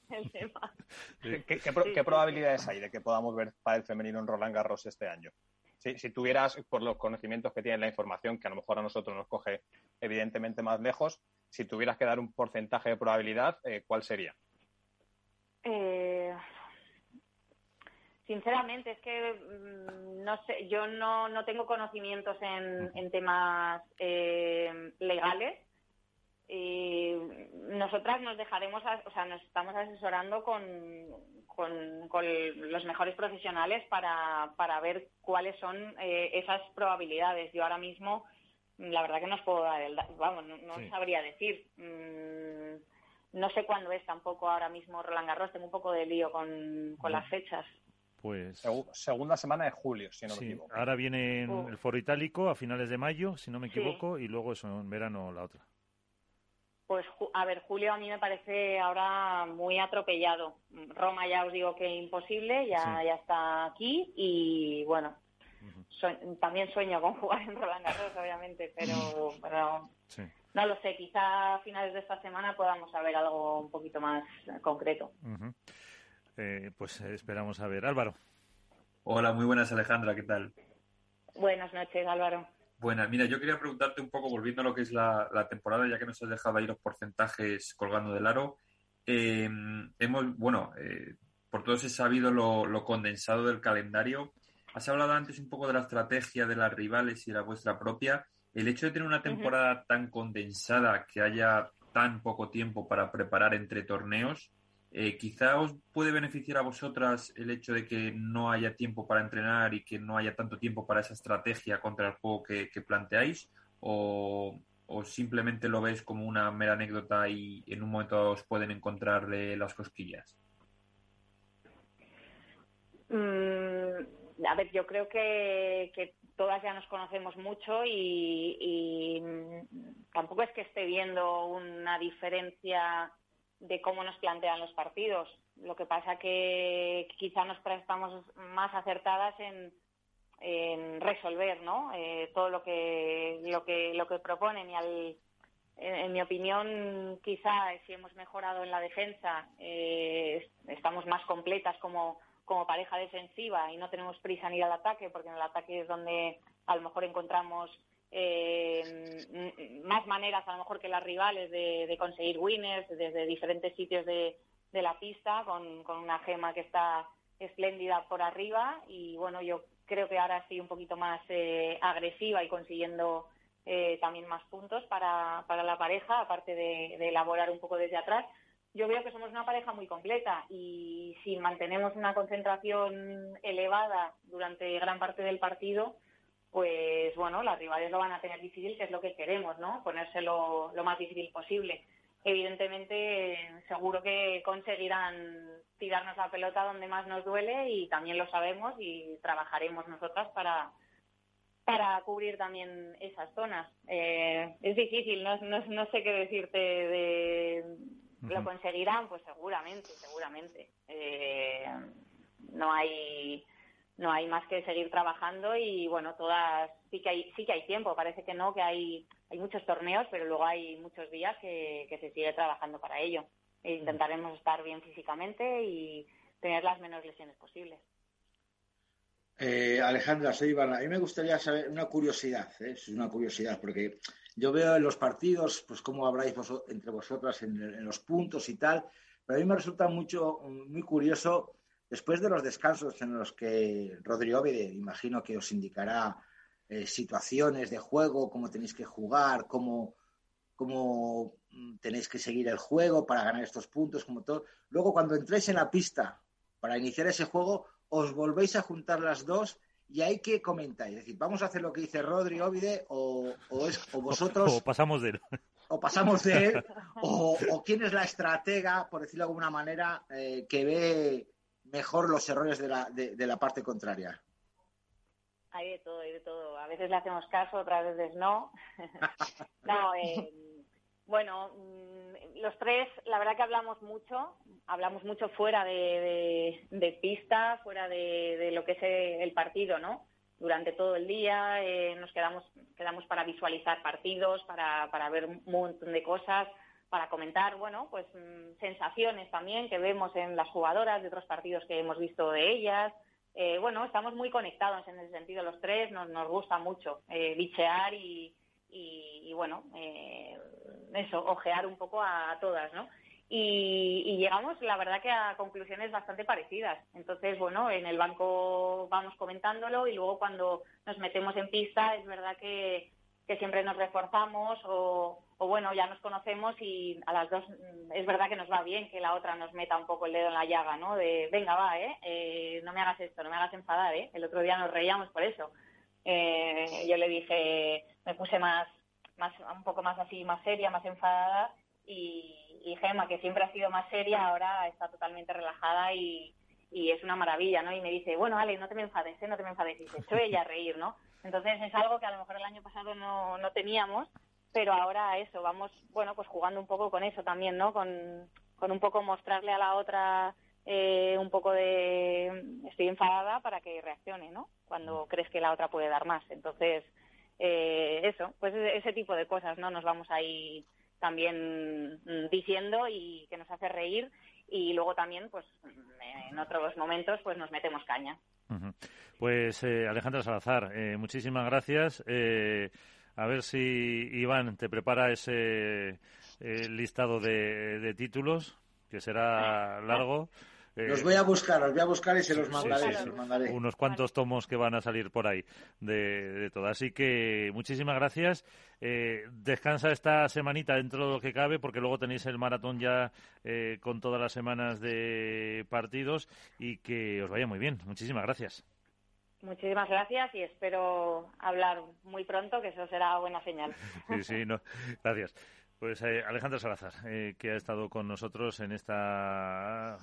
el tema. ¿Qué, probabilidades hay de que podamos ver el femenino en Roland Garros este año? Si, si, tuvieras, por los conocimientos que tiene la información, que a lo mejor a nosotros nos coge evidentemente más lejos, si tuvieras que dar un porcentaje de probabilidad, eh, ¿cuál sería? Eh, Sinceramente, es que mm, no sé, yo no, no tengo conocimientos en, en temas eh, legales. Y nosotras nos dejaremos, o sea, nos estamos asesorando con, con, los mejores profesionales para, para ver cuáles son eh, esas probabilidades. Yo ahora mismo, la verdad que no os puedo dar el, vamos, no, sabría decir. Mm, no sé cuándo es tampoco ahora mismo Roland Garros, tengo un poco de lío con, las fechas. Pues segunda semana de julio, si no me equivoco. Ahora viene el Foro Itálico a finales de mayo, si no me equivoco, y luego eso en verano la otra. Pues a ver, julio a mí me parece ahora muy atropellado. Roma ya os digo que imposible, ya ya está aquí y bueno, también sueño con jugar en Roland Garros, obviamente, pero, pero no lo sé, quizá a finales de esta semana podamos saber algo un poquito más concreto. Eh, pues esperamos a ver. Álvaro. Hola, muy buenas Alejandra, ¿qué tal? Buenas noches, Álvaro. Buenas, mira, yo quería preguntarte un poco, volviendo a lo que es la, temporada, ya que nos has dejado ahí los porcentajes colgando del aro. Eh, hemos, bueno, eh, por todos he sabido lo, condensado del calendario. Has hablado antes un poco de la estrategia de las rivales y la vuestra propia. El hecho de tener una temporada tan condensada, que haya tan poco tiempo para preparar entre torneos, eh, quizá os puede beneficiar a vosotras el hecho de que no haya tiempo para entrenar y que no haya tanto tiempo para esa estrategia contra el juego que, planteáis, o, simplemente lo ves como una mera anécdota y en un momento os pueden encontrarle las cosquillas. Mm, a ver, yo creo que todas ya nos conocemos mucho y, tampoco es que esté viendo una diferencia de cómo nos plantean los partidos. Lo que pasa que quizá nos estamos más acertadas en, resolver ¿no? Eh, todo lo que, lo, que, lo que proponen y al, en, mi opinión quizá si hemos mejorado en la defensa eh, estamos más completas como como pareja defensiva y no tenemos prisa en ir al ataque, porque en el ataque es donde a lo mejor encontramos eh, más maneras, a lo mejor que las rivales, de, conseguir winners desde diferentes sitios de, la pista, con, una gema que está espléndida por arriba. Y bueno, yo creo que ahora estoy un poquito más eh, agresiva y consiguiendo eh, también más puntos para, para la pareja, aparte de elaborar un poco desde atrás yo veo que somos una pareja muy completa y si mantenemos una concentración elevada durante gran parte del partido, pues bueno, las rivales lo van a tener difícil, que es lo que queremos, ¿no? Ponérselo lo más difícil posible. Evidentemente, seguro que conseguirán tirarnos la pelota donde más nos duele y también lo sabemos y trabajaremos nosotras para, para cubrir también esas zonas. Eh, es difícil, no, no sé qué decirte de ¿Lo conseguirán? Pues seguramente, seguramente. Eh, no hay no hay más que seguir trabajando y bueno, todas sí que hay sí que hay tiempo, parece que no, que hay hay muchos torneos, pero luego hay muchos días que, se sigue trabajando para ello. E intentaremos estar bien físicamente y tener las menos lesiones posibles. Eh, Alejandra, soy Iván. A mí me gustaría saber una curiosidad, ¿eh? es una curiosidad, porque yo veo en los partidos, pues cómo habláis entre vosotras en, los puntos y tal, pero a mí me resulta mucho, muy curioso, después de los descansos en los que Rodrigo imagino que os indicará eh, situaciones de juego, cómo tenéis que jugar, cómo, cómo tenéis que seguir el juego para ganar estos puntos, como todo. Luego, cuando entréis en la pista para iniciar ese juego, os volvéis a juntar las dos y hay que comentar, es decir, vamos a hacer lo que dice Rodri Ovide o, es, o vosotros... O pasamos de él. O pasamos de él, o, quién es la estratega, por decirlo de alguna manera, eh, que ve mejor los errores de la, de, la parte contraria. Hay de todo, hay de todo. A veces le hacemos caso, otras veces no. no, eh, bueno, mm, los tres, la verdad que hablamos mucho, hablamos mucho fuera de, pista, fuera de, lo que es el partido, ¿no? Durante todo el día eh, nos quedamos, quedamos para visualizar partidos, para, para ver un montón de cosas, para comentar, bueno, pues mm, sensaciones también que vemos en las jugadoras de otros partidos que hemos visto de ellas. Eh, bueno, estamos muy conectados en ese sentido los tres, nos, nos gusta mucho eh, bichear y, y, bueno, eh, eso, ojear un poco a, todas, ¿no? Y, llegamos, la verdad, que a conclusiones bastante parecidas. Entonces, bueno, en el banco vamos comentándolo y luego cuando nos metemos en pista es verdad que, siempre nos reforzamos o, bueno, ya nos conocemos y a las dos mm, es verdad que nos va bien que la otra nos meta un poco el dedo en la llaga, ¿no? De, venga, va, ¿eh? ¿eh? No me hagas esto, no me hagas enfadar, ¿eh? El otro día nos reíamos por eso. Eh, yo le dije, me puse más, más, un poco más así, más seria, más enfadada, y, y Gema, que siempre ha sido más seria, ahora está totalmente relajada y, es una maravilla, ¿no? Y me dice, bueno, Ale, no te me enfades, ¿eh? no te me enfades. Y se ella a reír, ¿no? Entonces es algo que a lo mejor el año pasado no, no teníamos, pero ahora eso, vamos, bueno, pues jugando un poco con eso también, ¿no? Con, con un poco mostrarle a la otra eh, un poco de estoy enfadada para que reaccione, ¿no? Cuando crees que la otra puede dar más. Entonces, eh, eso, pues ese tipo de cosas, ¿no? Nos vamos ahí también mm, diciendo y que nos hace reír y luego también, pues en otros momentos, pues nos metemos caña. Pues eh, Alejandra Salazar, eh, muchísimas gracias. Eh, a ver si Iván te prepara ese listado de, títulos, que será largo. Los voy a buscar, los voy a buscar y se los mandaré. Unos cuantos tomos que van a salir por ahí de, de todo. Así que muchísimas gracias. Eh, descansa esta semanita dentro de lo que cabe, porque luego tenéis el maratón ya eh, con todas las semanas de partidos y que os vaya muy bien. Muchísimas gracias. Muchísimas gracias y espero hablar muy pronto, que eso será buena señal. sí, sí, no. Gracias. Pues eh, Alejandro Salazar, eh, que ha estado con nosotros en esta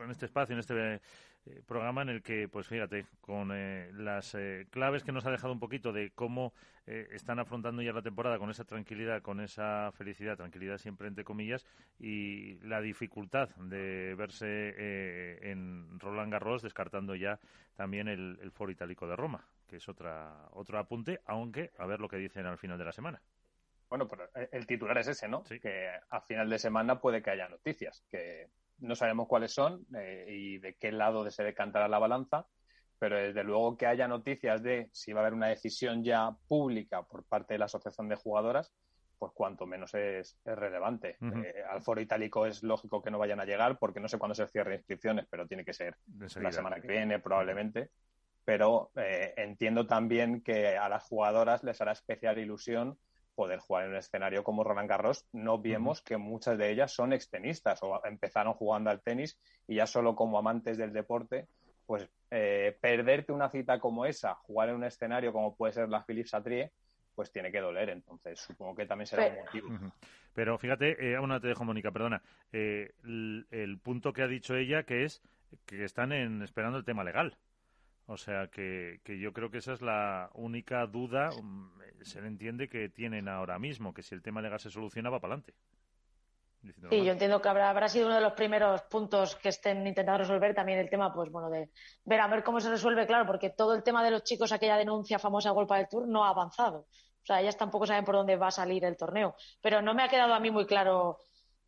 en este espacio, en este eh, programa en el que, pues fíjate, con eh, las eh, claves que nos ha dejado un poquito de cómo están afrontando ya la temporada con esa tranquilidad, con esa felicidad, tranquilidad siempre entre comillas, y la dificultad de verse en Roland Garros, descartando ya también el, foro itálico de Roma, que es otra, otro apunte, aunque a ver lo que dicen al final de la semana. Bueno, pero el titular es ese, ¿no? Que a final de semana puede que haya noticias, que no sabemos cuáles son eh, y de qué lado se decantará la balanza, pero desde luego que haya noticias de si va a haber una decisión ya pública por parte de la Asociación de Jugadoras, pues cuanto menos es, relevante. Eh, al foro itálico es lógico que no vayan a llegar porque no sé cuándo se cierren inscripciones, pero tiene que ser la semana que viene probablemente. Pero eh, entiendo también que a las jugadoras les hará especial ilusión poder jugar en un escenario como Roland Garros, no vemos que muchas de ellas son extenistas o empezaron jugando al tenis y ya solo como amantes del deporte, pues eh, perderte una cita como esa, jugar en un escenario como puede ser la Philippe Satrier, pues tiene que doler. Entonces, supongo que también será un motivo. Pero fíjate, eh, aún no te dejo, Mónica, perdona. Eh, el, punto que ha dicho ella, que es que están en, esperando el tema legal. O sea que, que yo creo que esa es la única duda, mm, se le entiende que tienen ahora mismo, que si el tema legal se soluciona va para adelante. Sí, yo entiendo que habrá, habrá sido uno de los primeros puntos que estén intentando resolver también el tema, pues bueno, de ver a ver cómo se resuelve, claro, porque todo el tema de los chicos, aquella denuncia famosa Golpa del Tour, no ha avanzado. O sea, ellas tampoco saben por dónde va a salir el torneo. Pero no me ha quedado a mí muy claro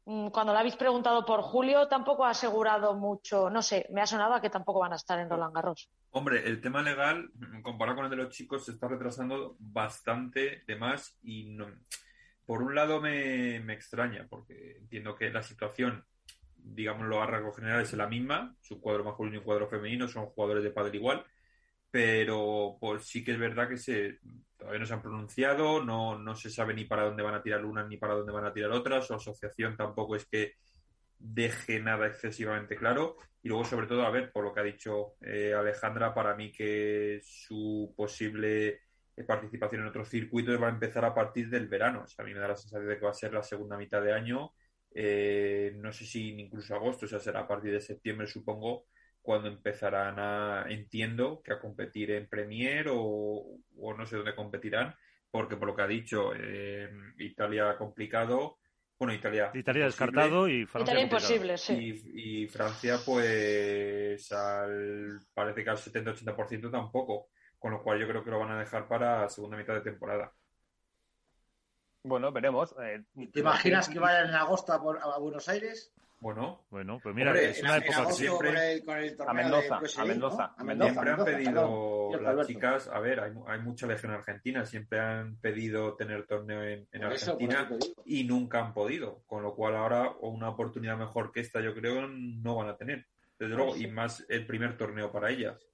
cuando le habéis preguntado por Julio, tampoco ha asegurado mucho. No sé, me ha sonado a que tampoco van a estar en Roland Garros. Hombre, el tema legal, comparado con el de los chicos, se está retrasando bastante de más y por un lado me, extraña, porque entiendo que la situación, digámoslo a rasgos generales, es la misma. Su cuadro masculino y un cuadro femenino son jugadores de padre igual pero pues sí que es verdad que se todavía no se han pronunciado, no, no se sabe ni para dónde van a tirar unas ni para dónde van a tirar otras, su asociación tampoco es que deje nada excesivamente claro. Y luego sobre todo a ver por lo que ha dicho eh, Alejandra para mí que su posible eh, participación en otros circuitos va a empezar a partir del verano. O sea, a mí me da la sensación de que va a ser la segunda mitad de año. Eh, no sé si incluso agosto o sea será a partir de septiembre supongo cuando empezarán a, entiendo, que a competir en Premier o, no sé dónde competirán, porque por lo que ha dicho, eh, Italia complicado, bueno, Italia... Italia descartado y Francia Italia imposible, sí. Y, Francia, pues, al, parece que al 70-80% tampoco, con lo cual yo creo que lo van a dejar para segunda mitad de temporada. Bueno, veremos. Eh, ¿Te imaginas que vayan en agosto a Buenos Aires? Bueno, bueno, pues mira, es una época que siempre a Mendoza, a Mendoza, siempre han pedido las chicas, a ver, hay, hay, mucha legión argentina, siempre han pedido tener torneo en, Argentina y nunca han podido, con lo cual ahora una oportunidad mejor que esta yo creo no van a tener, desde luego, y más el primer torneo para ellas.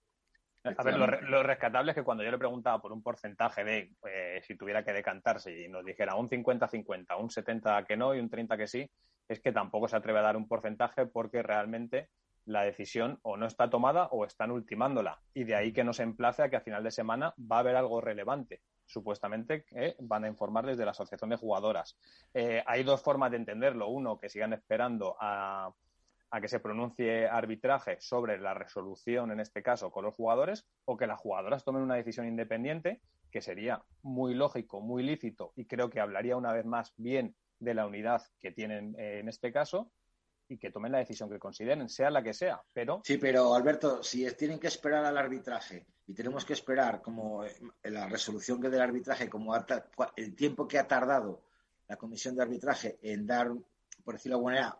A ver, lo, rescatable es que cuando yo le preguntaba por un porcentaje de eh, si tuviera que decantarse y nos dijera un 50-50, un 70 que no y un 30 que sí, es que tampoco se atreve a dar un porcentaje porque realmente la decisión o no está tomada o están ultimándola. Y de ahí que nos emplace a que a final de semana va a haber algo relevante. Supuestamente eh, van a informar desde la Asociación de Jugadoras. Eh, hay dos formas de entenderlo. Uno, que sigan esperando a, a, que se pronuncie arbitraje sobre la resolución, en este caso, con los jugadores, o que las jugadoras tomen una decisión independiente, que sería muy lógico, muy lícito, y creo que hablaría una vez más bien de la unidad que tienen eh, en este caso, y que tomen la decisión que consideren, sea la que sea. Pero sí, pero Alberto, si tienen que esperar al arbitraje y tenemos que esperar como eh, la resolución que del arbitraje, como el tiempo que ha tardado la comisión de arbitraje en dar, por decirlo de alguna manera,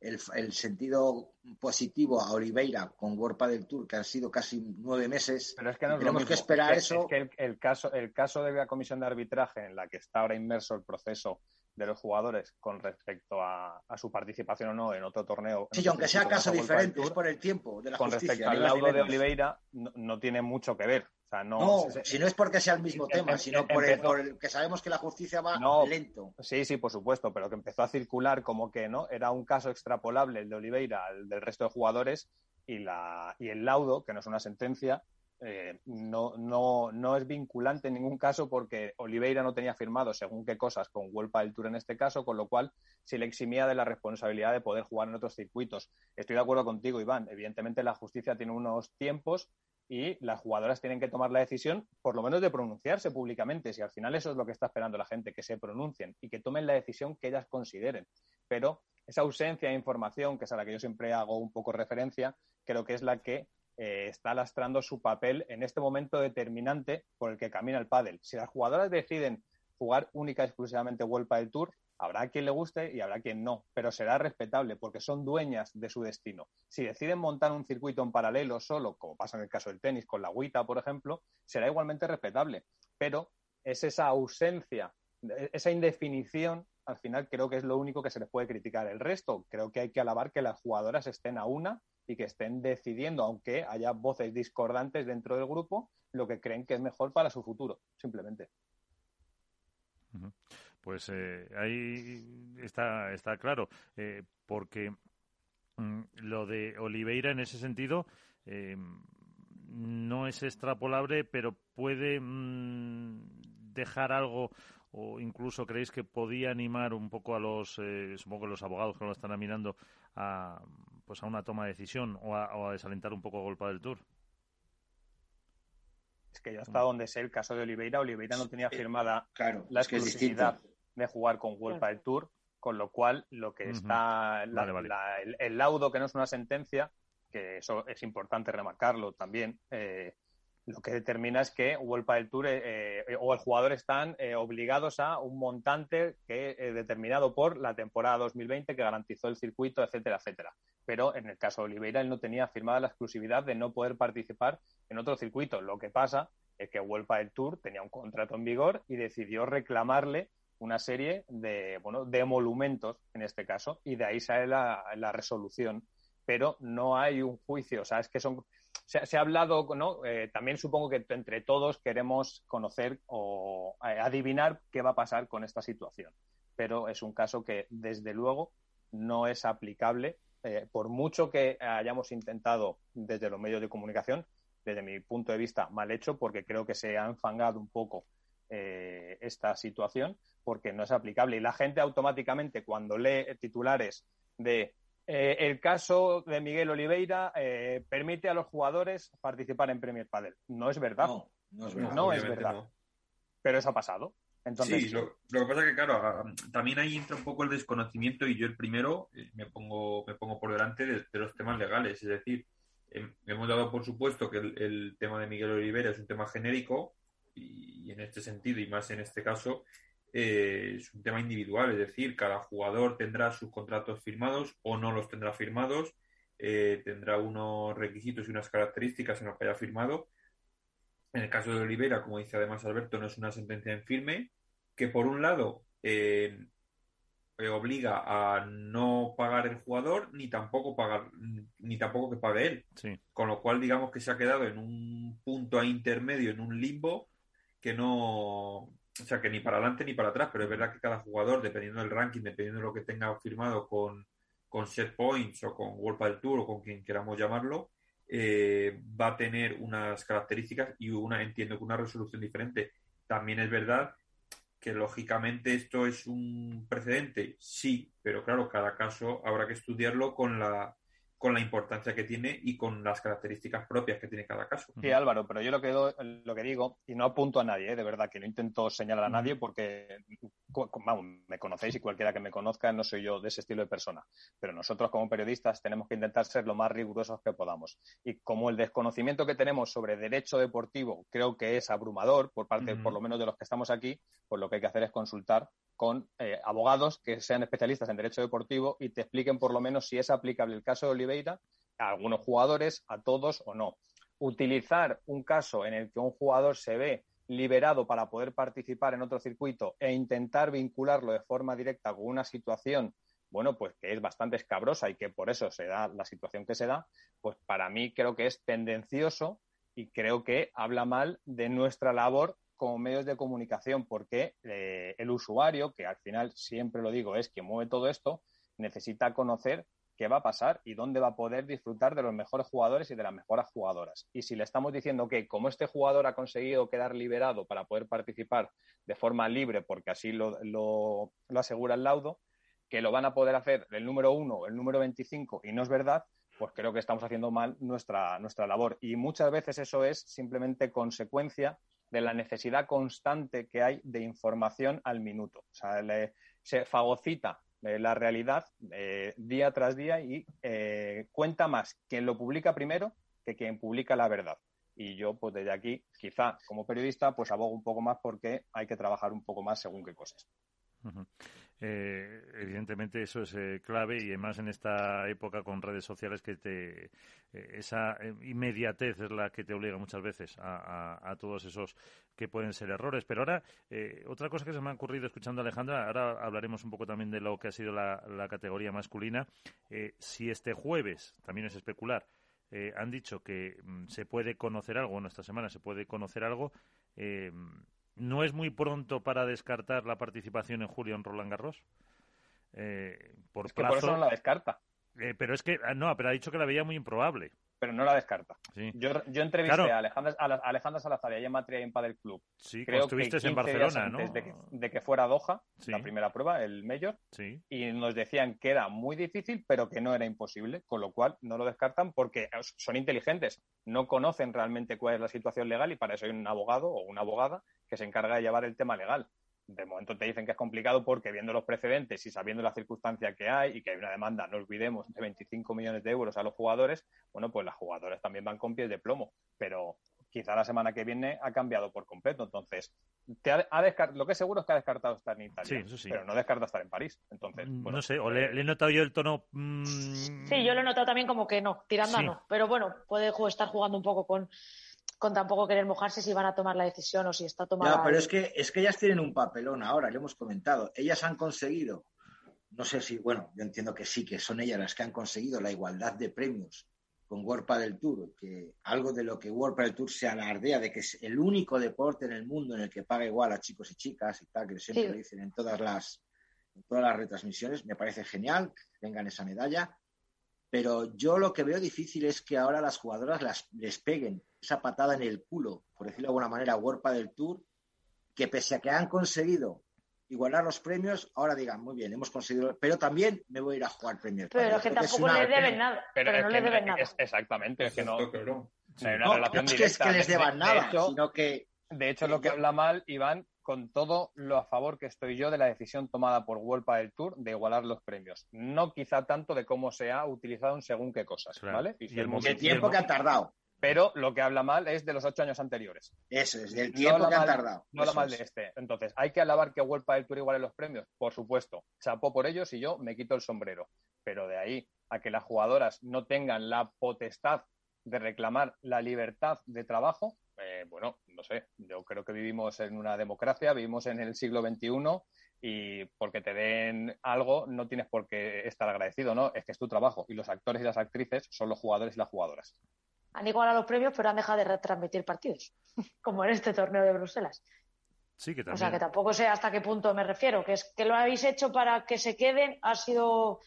el, sentido positivo a Oliveira con World del Tour, que han sido casi nueve meses. Pero es que no tenemos que esperar eso. Es que el, caso, el caso de la comisión de arbitraje en la que está ahora inmerso el proceso de los jugadores con respecto a, su participación o no en otro torneo. Sí, aunque sea caso diferente, es por el tiempo de la Con respecto al laudo de Oliveira, no, tiene mucho que ver. O sea, no, si no es porque sea el mismo tema, sino por, el, que sabemos que la justicia va lento. Sí, sí, por supuesto, pero que empezó a circular como que no era un caso extrapolable el de Oliveira al del resto de jugadores y, la, y el laudo, que no es una sentencia, eh, no, no, no es vinculante en ningún caso porque Oliveira no tenía firmado según qué cosas con Huelpa del Tour en este caso, con lo cual se le eximía de la responsabilidad de poder jugar en otros circuitos. Estoy de acuerdo contigo, Iván. Evidentemente la justicia tiene unos tiempos y las jugadoras tienen que tomar la decisión, por lo menos de pronunciarse públicamente. Si al final eso es lo que está esperando la gente, que se pronuncien y que tomen la decisión que ellas consideren. Pero esa ausencia de información, que es a la que yo siempre hago un poco referencia, creo que es la que eh, está lastrando su papel en este momento determinante por el que camina el pádel. Si las jugadoras deciden jugar única y exclusivamente Vuelta del Tour, habrá quien le guste y habrá quien no, pero será respetable porque son dueñas de su destino. Si deciden montar un circuito en paralelo solo, como pasa en el caso del tenis con la agüita, por ejemplo, será igualmente respetable, pero es esa ausencia, esa indefinición, al final creo que es lo único que se les puede criticar. El resto, creo que hay que alabar que las jugadoras estén a una y que estén decidiendo, aunque haya voces discordantes dentro del grupo, lo que creen que es mejor para su futuro, simplemente. Pues eh, ahí está, está claro, eh, porque mm, lo de Oliveira en ese sentido eh, no es extrapolable, pero puede mm, dejar algo o incluso creéis que podía animar un poco a los, supongo que los abogados que lo están mirando, a, pues a una toma de decisión o a, desalentar un poco a Golpa del Tour. Es que yo hasta donde sé el caso de Oliveira, Oliveira no tenía firmada la exclusividad de jugar con Golpa del Tour, con lo cual lo que está el, laudo que no es una sentencia, que eso es importante remarcarlo también, eh, lo que determina es que World del Tour eh, eh, o el jugador están eh, obligados a un montante que determinado por la temporada 2020 que garantizó el circuito, etcétera, etcétera. Pero en el caso de Oliveira, él no tenía firmada la exclusividad de no poder participar en otro circuito. Lo que pasa es que World del Tour tenía un contrato en vigor y decidió reclamarle una serie de, bueno, de emolumentos, en este caso, y de ahí sale la, la resolución. Pero no hay un juicio, o sea, es que son se, ha hablado, ¿no? Eh, también supongo que entre todos queremos conocer o eh, adivinar qué va a pasar con esta situación. Pero es un caso que, desde luego, no es aplicable, eh, por mucho que hayamos intentado desde los medios de comunicación, desde mi punto de vista, mal hecho, porque creo que se ha enfangado un poco esta situación, porque no es aplicable. Y la gente automáticamente, cuando lee titulares de eh, el caso de Miguel Oliveira eh, permite a los jugadores participar en Premier Padel. No es verdad. No, no es verdad. Pero eso ha pasado. Entonces, sí, lo, que pasa es que, claro, también ahí entra un poco el desconocimiento y yo el primero eh, me pongo, me pongo por delante de, los temas legales. Es decir, em, hemos dado por supuesto que el, tema de Miguel Oliveira es un tema genérico y en este sentido y más en este caso eh, es un tema individual, es decir, cada jugador tendrá sus contratos firmados o no los tendrá firmados, eh, tendrá unos requisitos y unas características en los que haya firmado. En el caso de Olivera, como dice además Alberto, no es una sentencia en firme, que por un lado eh, obliga a no pagar el jugador ni tampoco pagar ni tampoco que pague él. Con lo cual digamos que se ha quedado en un punto intermedio, en un limbo que no o sea, que ni para adelante ni para atrás, pero es verdad que cada jugador, dependiendo del ranking, dependiendo de lo que tenga firmado con, con set points o con World del Tour o con quien queramos llamarlo, eh, va a tener unas características y una, entiendo que una resolución diferente. También es verdad que lógicamente esto es un precedente, sí, pero claro, cada caso habrá que estudiarlo con la con la importancia que tiene y con las características propias que tiene cada caso. Sí, Álvaro, pero yo lo que, lo que digo, y no apunto a nadie, ¿eh? de verdad, que no intento señalar a nadie porque, vamos, me conocéis y cualquiera que me conozca no soy yo de ese estilo de persona, pero nosotros como periodistas tenemos que intentar ser lo más rigurosos que podamos. Y como el desconocimiento que tenemos sobre derecho deportivo creo que es abrumador por parte, por lo menos de los que estamos aquí, pues lo que hay que hacer es consultar con eh, abogados que sean especialistas en derecho deportivo y te expliquen por lo menos si es aplicable el caso de A algunos jugadores, a todos o no. Utilizar un caso en el que un jugador se ve liberado para poder participar en otro circuito e intentar vincularlo de forma directa con una situación, bueno, pues que es bastante escabrosa y que por eso se da la situación que se da, pues para mí creo que es tendencioso y creo que habla mal de nuestra labor como medios de comunicación, porque eh, el usuario, que al final siempre lo digo, es quien mueve todo esto, necesita conocer qué va a pasar y dónde va a poder disfrutar de los mejores jugadores y de las mejores jugadoras. Y si le estamos diciendo que como este jugador ha conseguido quedar liberado para poder participar de forma libre, porque así lo, lo, asegura el laudo, que lo van a poder hacer el número uno, el número 25, y no es verdad, pues creo que estamos haciendo mal nuestra, nuestra labor. Y muchas veces eso es simplemente consecuencia de la necesidad constante que hay de información al minuto. O sea, se fagocita eh, la realidad eh, día tras día y eh, cuenta más quien lo publica primero que quien publica la verdad. Y yo, pues desde aquí, quizá como periodista, pues abogo un poco más porque hay que trabajar un poco más según qué cosas. Eh, evidentemente eso es eh, clave y además en esta época con redes sociales que te eh, esa inmediatez es la que te obliga muchas veces a, todos esos que pueden ser errores. Pero ahora otra cosa que se me ha ocurrido escuchando a Alejandra, ahora hablaremos un poco también de lo que ha sido la, la categoría masculina. si este jueves también es especular. han dicho que mm, se puede conocer algo, bueno, esta semana se puede conocer algo. ¿No es muy pronto para descartar la participación en julio en Roland Garros? Eh, por es que por eso no la descarta. Eh, pero es que, ah, no, pero ha dicho que la veía muy improbable pero no la descarta. Yo, yo entrevisté a, Alejandra, a, Alejandra Salazar y a Gemma Triampa del club. Sí, Creo estuviste en Barcelona, ¿no? De que, de que, fuera Doha, la primera prueba, el Mayor, sí. y nos decían que era muy difícil, pero que no era imposible, con lo cual no lo descartan porque son inteligentes, no conocen realmente cuál es la situación legal y para eso hay un abogado o una abogada que se encarga de llevar el tema legal de momento te dicen que es complicado porque viendo los precedentes y sabiendo la circunstancia que hay y que hay una demanda, no olvidemos, de 25 millones de euros a los jugadores, bueno, pues las jugadoras también van con pies de plomo, pero quizá la semana que viene ha cambiado por completo. Entonces, te ha, lo que es seguro es que ha descartado estar en Italia, pero no descarta estar en París. Entonces, mm, no sé, o le, he notado yo el tono. Mm, sí, yo lo he notado también como que no, tirando a no. Pero bueno, puede estar jugando un poco con con tampoco querer mojarse si van a tomar la decisión o si está tomada. No, pero es que, es que ellas tienen un papelón ahora, lo hemos comentado. Ellas han conseguido, no sé si, bueno, yo entiendo que sí, que son ellas las que han conseguido la igualdad de premios con World del Tour, que algo de lo que World del Tour se alardea de que es el único deporte en el mundo en el que paga igual a chicos y chicas y tal, que siempre lo dicen en todas las en todas las retransmisiones, me parece genial que tengan esa medalla, pero yo lo que veo difícil es que ahora las jugadoras las, les peguen esa patada en el culo, por decirlo de alguna manera, World del Tour, que pese a que han conseguido igualar los premios, ahora digan, muy bien, hemos conseguido, pero también me voy a ir a jugar premios. Pero es que tampoco le deben nada. Pero, no le deben nada. exactamente, es que no, no, es que, es que les deban nada, sino que... De hecho, lo que habla mal, Iván, con todo lo a favor que estoy yo de la decisión tomada por World del Tour de igualar los premios. No quizá tanto de cómo se ha utilizado en según qué cosas, ¿vale? Y, el, tiempo que ha tardado. Pero lo que habla mal es de los ocho años anteriores. Eso es, del tiempo que han tardado. No habla mal de este. Entonces, ¿hay que alabar que World del Tour iguale los premios? Por supuesto. Chapó por ellos y yo me quito el sombrero. Pero de ahí a que las jugadoras no tengan la potestad de reclamar la libertad de trabajo, eh, bueno, no sé, yo creo que vivimos en una democracia, vivimos en el siglo XXI y porque te den algo no tienes por qué estar agradecido, ¿no? Es que es tu trabajo y los actores y las actrices son los jugadores y las jugadoras han igualado los premios, pero han dejado de retransmitir partidos, como en este torneo de Bruselas. Sí, que también. O sea, que tampoco sé hasta qué punto me refiero, que es que lo habéis hecho para que se queden, ha sido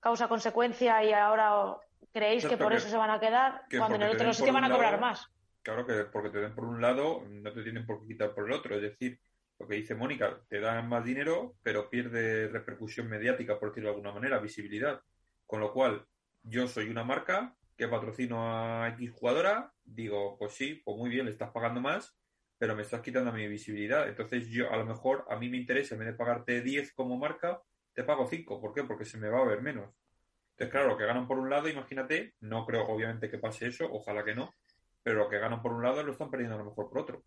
causa-consecuencia y ahora creéis que por eso se van a quedar, cuando en el otro sitio van a cobrar más. Claro que porque te den por un lado, no te tienen por qué quitar por el otro. Es decir, lo que dice Mónica, te dan más dinero, pero pierde repercusión mediática, por decirlo de alguna manera, visibilidad. Con lo cual, yo soy una marca que patrocino a X jugadora, digo, pues sí, pues muy bien, le estás pagando más, pero me estás quitando mi visibilidad. Entonces yo, a lo mejor, a mí me interesa, en vez de pagarte 10 como marca, te pago 5. ¿Por qué? Porque se me va a ver menos. Entonces, claro, lo que ganan por un lado, imagínate, no creo obviamente que pase eso, ojalá que no, pero lo que ganan por un lado lo están perdiendo a lo mejor por otro.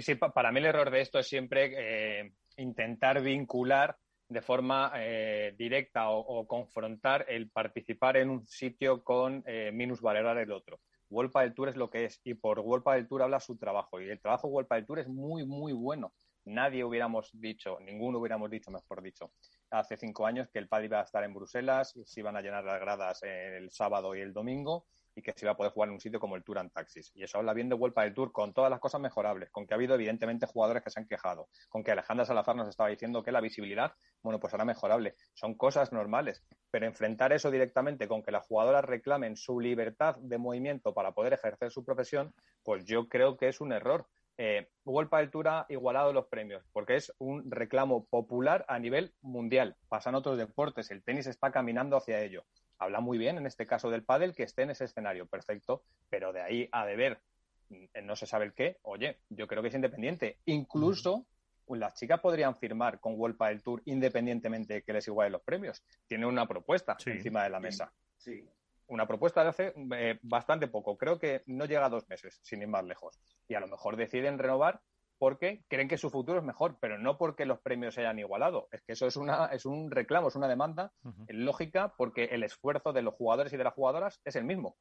sí, para mí el error de esto es siempre eh, intentar vincular de forma eh, directa o, confrontar el participar en un sitio con eh, minusvalorar el otro. World del Tour es lo que es y por World del Tour habla su trabajo y el trabajo de World del Tour es muy, muy bueno. Nadie hubiéramos dicho, ninguno hubiéramos dicho, mejor dicho, hace cinco años que el PAD iba a estar en Bruselas, se iban a llenar las gradas el sábado y el domingo y que se iba a poder jugar en un sitio como el Tour and Taxis. Y eso habla bien de Vuelta del Tour, con todas las cosas mejorables, con que ha habido evidentemente jugadores que se han quejado, con que Alejandra Salazar nos estaba diciendo que la visibilidad, bueno, pues será mejorable. Son cosas normales, pero enfrentar eso directamente con que las jugadoras reclamen su libertad de movimiento para poder ejercer su profesión, pues yo creo que es un error. Eh, del Tour igualado los premios, porque es un reclamo popular a nivel mundial. Pasan otros deportes, el tenis está caminando hacia ello habla muy bien, en este caso del pádel, que esté en ese escenario, perfecto, pero de ahí a deber, mm, no se sabe el qué, oye, yo creo que es independiente. Incluso las chicas podrían firmar con World del Tour independientemente de que les igualen los premios. Tiene una propuesta encima de la mesa. Sí. Una propuesta de hace eh, bastante poco, creo que no llega a dos meses, sin ir más lejos. Y a lo mejor deciden renovar porque creen que su futuro es mejor, pero no porque los premios se hayan igualado. Es que eso es, una, es un reclamo, es una demanda lógica porque el esfuerzo de los jugadores y de las jugadoras es el mismo.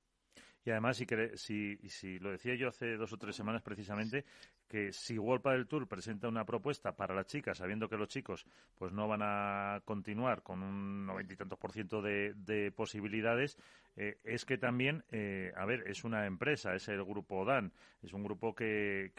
Y además, si, si, si, lo decía yo hace dos o tres semanas precisamente, que si World del Tour presenta una propuesta para las chicas, sabiendo que los chicos pues no van a continuar con un noventa y tantos por ciento de, de posibilidades, eh, es que también, eh, a ver, es una empresa, es el grupo DAN, es un grupo que,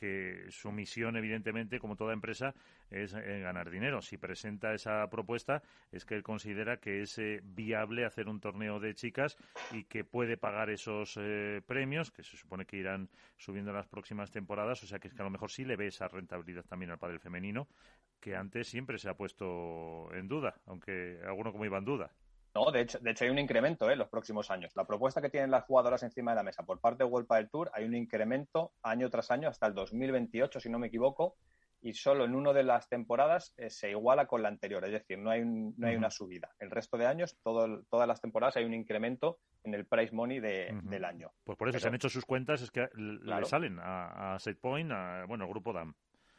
su misión, evidentemente, como toda empresa, es eh, ganar dinero. Si presenta esa propuesta, es que él considera que es viable hacer un torneo de chicas y que puede pagar esos premios, que se supone que irán subiendo en las próximas temporadas, o sea que es que a lo mejor sí le ve esa rentabilidad también al padre femenino, que antes siempre se ha puesto en duda, aunque alguno como iba en duda. No, de hecho, de hecho hay un incremento en ¿eh? los próximos años. La propuesta que tienen las jugadoras encima de la mesa por parte de World del Tour, hay un incremento año tras año hasta el 2028, si no me equivoco, y solo en una de las temporadas eh, se iguala con la anterior, es decir, no hay, no hay una subida. El resto de años, todo, todas las temporadas hay un incremento en el price money del año. Pues por eso se han hecho sus cuentas, es que le salen a, a Setpoint, a, bueno, grupo DAM.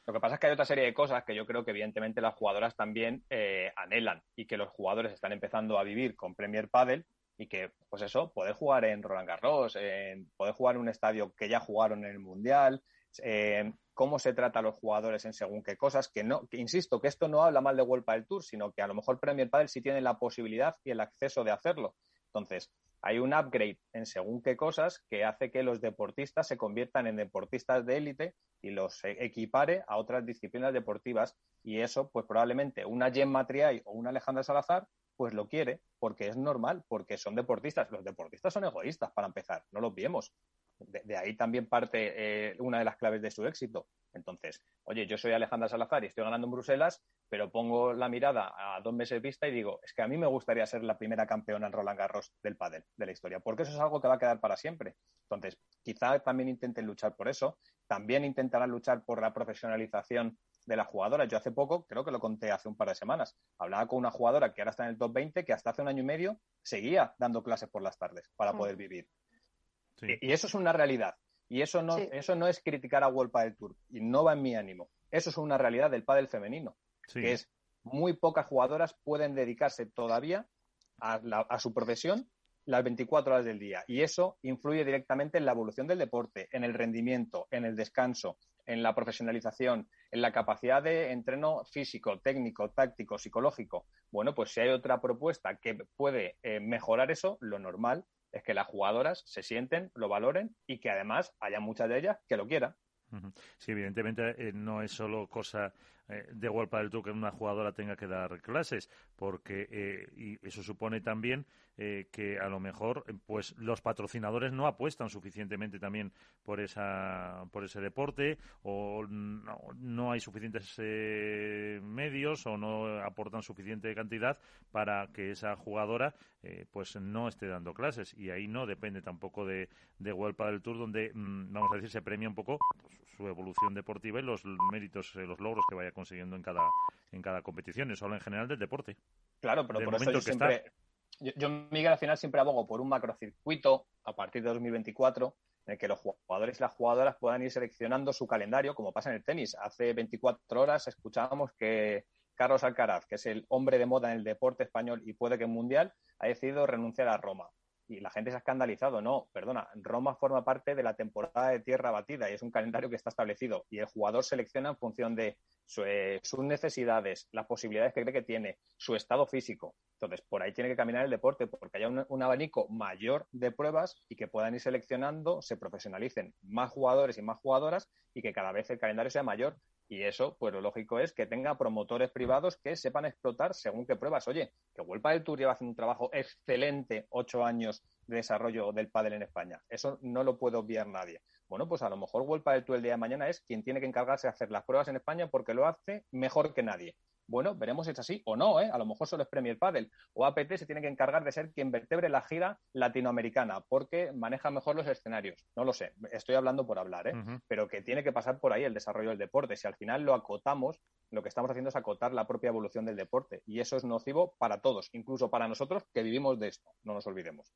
Lo que pasa es que hay otra serie de cosas que yo creo que evidentemente las jugadoras también eh, anhelan y que los jugadores están empezando a vivir con Premier Padel y que, pues eso, poder jugar en Roland Garros, en poder jugar en un estadio que ya jugaron en el Mundial, eh, cómo se trata a los jugadores en según qué cosas, que no, que insisto, que esto no habla mal de World del Tour, sino que a lo mejor Premier Padel sí tiene la posibilidad y el acceso de hacerlo. Entonces, hay un upgrade en según qué cosas que hace que los deportistas se conviertan en deportistas de élite y los e-, equipare a otras disciplinas deportivas y eso pues probablemente una Jen Matriay o una Alejandra Salazar pues lo quiere porque es normal, porque son deportistas. Los deportistas son egoístas para empezar, no los viemos. De, ahí también parte eh, una de las claves de su éxito. Entonces, oye, yo soy Alejandra Salazar y estoy ganando en Bruselas, pero pongo la mirada a dos meses vista y digo, es que a mí me gustaría ser la primera campeona en Roland Garros del pádel de la historia, porque eso es algo que va a quedar para siempre. Entonces, quizá también intenten luchar por eso, también intentarán luchar por la profesionalización de la jugadora. Yo hace poco, creo que lo conté hace un par de semanas, hablaba con una jugadora que ahora está en el top 20, que hasta hace un año y medio seguía dando clases por las tardes para mm. poder vivir. Y, eso es una realidad. Y eso no, eso no es criticar a World Padel Tour. Y no va en mi ánimo. Eso es una realidad del pádel femenino. Que es muy pocas jugadoras pueden dedicarse todavía a, su profesión las 24 horas del día. Y eso influye directamente en la evolución del deporte, en el rendimiento, en el descanso, en la profesionalización, en la capacidad de entreno físico, técnico, táctico, psicológico. Bueno, pues si hay otra propuesta que puede eh, mejorar eso, lo normal es que las jugadoras se sienten, lo valoren y que además haya muchas de ellas que lo quieran. Sí, evidentemente eh, no es solo cosa eh, de World del Tour que una jugadora tenga que dar clases, porque eh, y eso supone también eh, que a lo mejor pues los patrocinadores no apuestan suficientemente también por esa por ese deporte o no, hay suficientes eh, medios o no aportan suficiente cantidad para que esa jugadora eh, pues no esté dando clases. Y ahí no depende tampoco de, de World del Tour donde mm, vamos a decir se premia un poco pues, su evolución deportiva y los méritos los logros que vaya consiguiendo en cada en cada competición eso en general del deporte claro pero por eso siempre yo, Miguel, al final siempre abogo por un macrocircuito a partir de 2024 en el que los jugadores y las jugadoras puedan ir seleccionando su calendario, como pasa en el tenis. Hace 24 horas escuchábamos que Carlos Alcaraz, que es el hombre de moda en el deporte español y puede que en mundial, ha decidido renunciar a Roma. Y la gente se ha escandalizado. No, perdona, Roma forma parte de la temporada de tierra batida y es un calendario que está establecido. Y el jugador selecciona en función de eh, sus necesidades, las posibilidades que cree que tiene, su estado físico. Entonces, por ahí tiene que caminar el deporte, porque haya un, abanico mayor de pruebas y que puedan ir seleccionando, se profesionalicen más jugadores y más jugadoras y que cada vez el calendario sea mayor. Y eso, pues lo lógico es que tenga promotores privados que sepan explotar según qué pruebas. Oye, que Vuelpa del Tour lleva haciendo un trabajo excelente, ocho años de desarrollo del pádel en España. Eso no lo puede obviar nadie. Bueno, pues a lo mejor Vuelpa del Tour el día de mañana es quien tiene que encargarse de hacer las pruebas en España porque lo hace mejor que nadie. Bueno, veremos si es así o no, ¿eh? A lo mejor solo es Premier Padel. O APT se tiene que encargar de ser quien vertebre la gira latinoamericana, porque maneja mejor los escenarios. No lo sé, estoy hablando por hablar, ¿eh? Pero que tiene que pasar por ahí el desarrollo del deporte. Si al final lo acotamos, lo que estamos haciendo es acotar la propia evolución del deporte. Y eso es nocivo para todos, incluso para nosotros que vivimos de esto. No nos olvidemos.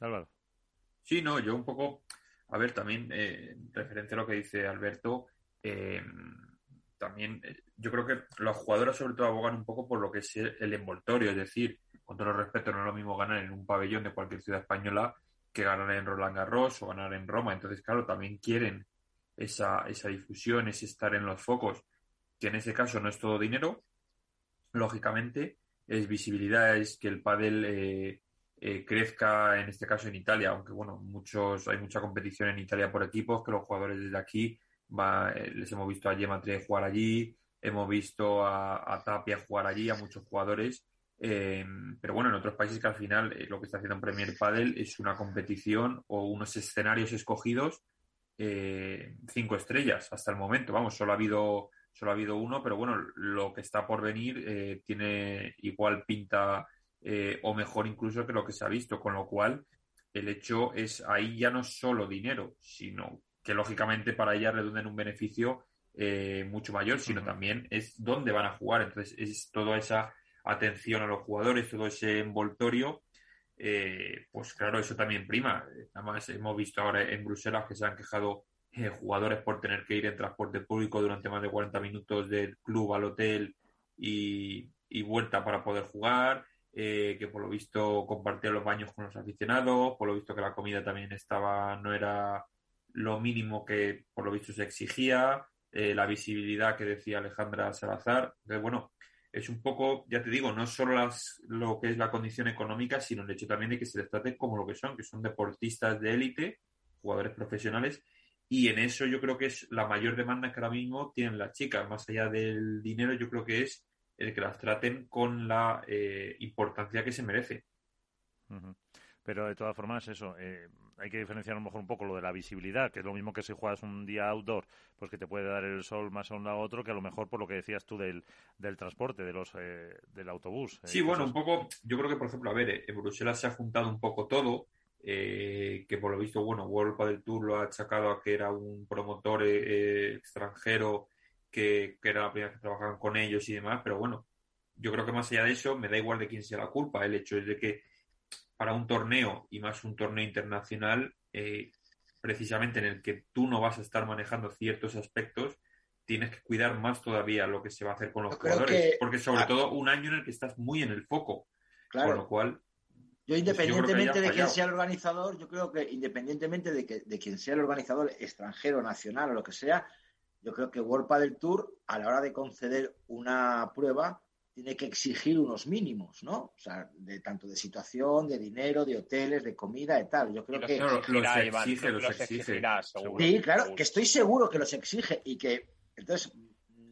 Álvaro. Sí, no, yo un poco, a ver, también, eh, referente a lo que dice Alberto, eh, también eh, yo creo que los jugadores sobre todo abogan un poco por lo que es el envoltorio, es decir, con todo el respeto, no es lo mismo ganar en un pabellón de cualquier ciudad española que ganar en Roland Garros o ganar en Roma. Entonces, claro, también quieren esa, esa difusión, ese estar en los focos, que en ese caso no es todo dinero, lógicamente, es visibilidad, es que el pádel eh, eh, crezca, en este caso en Italia, aunque bueno, muchos hay mucha competición en Italia por equipos, que los jugadores desde aquí eh, les hemos visto a Gemma jugar allí, hemos visto a, Tapia jugar allí, a muchos jugadores. Eh, pero bueno, en otros países que al final eh, lo que está haciendo Premier Padel es una competición o unos escenarios escogidos cinco estrellas hasta el momento. Vamos, solo ha habido solo ha habido uno, pero bueno, lo que está por venir tiene igual pinta o mejor incluso que lo que se ha visto, con lo cual el hecho es ahí ya no solo dinero, sino que lógicamente para ella redunden un beneficio eh, mucho mayor, sino también es dónde van a jugar. Entonces, es toda esa atención a los jugadores, todo ese envoltorio, eh, pues claro, eso también prima. Nada más hemos visto ahora en Bruselas que se han quejado eh, jugadores por tener que ir en transporte público durante más de 40 minutos del club al hotel y, y vuelta para poder jugar. que por lo visto compartían los baños con los aficionados, por lo visto que la comida también estaba, no era lo mínimo que por lo visto se exigía, eh, la visibilidad que decía Alejandra Salazar. bueno, es un poco, ya te digo, no solo las, lo que es la condición económica, sino el hecho también de que se les trate como lo que son, que son deportistas de élite, jugadores profesionales, y en eso yo creo que es la mayor demanda que ahora mismo tienen las chicas, más allá del dinero, yo creo que es el que las traten con la eh, importancia que se merece. Pero de todas formas, eso, eh, hay que diferenciar a lo mejor un poco lo de la visibilidad, que es lo mismo que si juegas un día outdoor, pues que te puede dar el sol más a un lado a otro, que a lo mejor por lo que decías tú del, del transporte, de los, eh, del autobús. Eh, sí, bueno, un poco, yo creo que, por ejemplo, a ver, en Bruselas se ha juntado un poco todo, que por lo visto, bueno, World del Tour lo ha achacado a que era un promotor extranjero que, que, era la primera vez que trabajaban con ellos y demás, pero bueno, yo creo que más allá de eso, me da igual de quién sea la culpa, el hecho es de que para un torneo y más un torneo internacional, eh, precisamente en el que tú no vas a estar manejando ciertos aspectos, tienes que cuidar más todavía lo que se va a hacer con los jugadores, porque sobre todo un año en el que estás muy en el foco, claro. con lo cual yo independientemente de quién sea el organizador, yo creo que independientemente de, que, de quién sea el organizador extranjero, nacional o lo que sea, yo creo que World del Tour, a la hora de conceder una prueba, tiene que exigir unos mínimos, ¿no? O sea, de tanto de situación, de dinero, de hoteles, de comida y tal. Yo creo que los, exige, los, exige. sí, claro, que estoy seguro que los exige y que entonces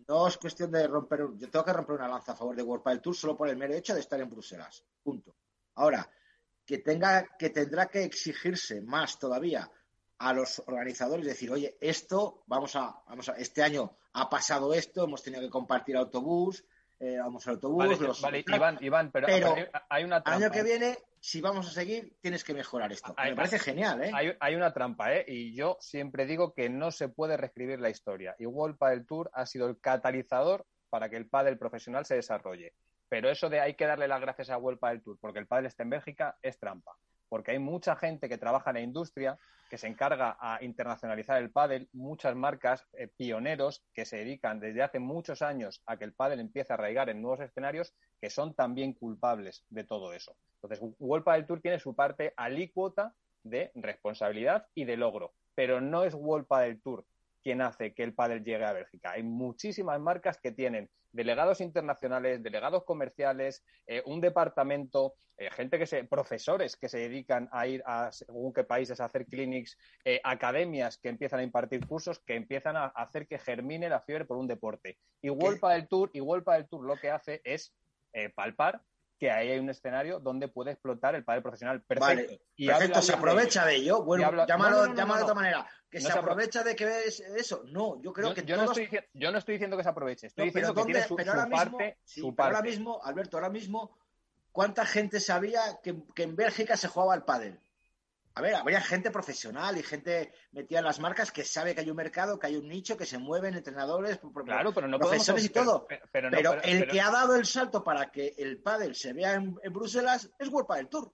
no es cuestión de romper. Yo tengo que romper una lanza a favor de World del Tour solo por el mero hecho de estar en Bruselas. Punto. Ahora, que tenga, que tendrá que exigirse más todavía a los organizadores, decir, oye, esto, vamos a, vamos a, este año ha pasado esto, hemos tenido que compartir autobús, eh, vamos al autobús. Vale, Iván, Iván, pero, hay una trampa. año que viene, si vamos a seguir, tienes que mejorar esto. Me parece genial, ¿eh? Hay, hay, una trampa, ¿eh? Y yo siempre digo que no se puede reescribir la historia. Igual el Tour ha sido el catalizador para que el pádel profesional se desarrolle. Pero eso de hay que darle las gracias a World del Tour porque el pádel está en Bélgica es trampa porque hay mucha gente que trabaja en la industria que se encarga a internacionalizar el pádel, muchas marcas eh, pioneros que se dedican desde hace muchos años a que el pádel empiece a arraigar en nuevos escenarios que son también culpables de todo eso. Entonces, World Padel Tour tiene su parte alícuota de responsabilidad y de logro, pero no es World Padel Tour quien hace que el pádel llegue a Bélgica. Hay muchísimas marcas que tienen delegados internacionales, delegados comerciales, eh, un departamento, eh, gente que se, profesores que se dedican a ir a según qué países a hacer clinics, eh, academias que empiezan a impartir cursos, que empiezan a hacer que germine la fiebre por un deporte. Y World del Tour, y World del Tour lo que hace es palpar que ahí hay un escenario donde puede explotar el padre profesional. Perfecto. y perfecto, se aprovecha de, ello. Bueno, llámalo, de otra manera. Que se aprovecha de que ves eso. No, yo creo que yo, no estoy, yo no estoy diciendo que se aproveche, estoy diciendo que tiene su, parte. su parte. ahora mismo, Alberto, ahora mismo, ¿cuánta gente sabía que, que en Bélgica se jugaba al pádel? A ver, habría gente profesional y gente metida en las marcas que sabe que hay un mercado, que hay un nicho, que se mueven entrenadores, claro, pero no profesores y todo. Pero, el que ha dado el salto para que el pádel se vea en, Bruselas es World Padel Tour.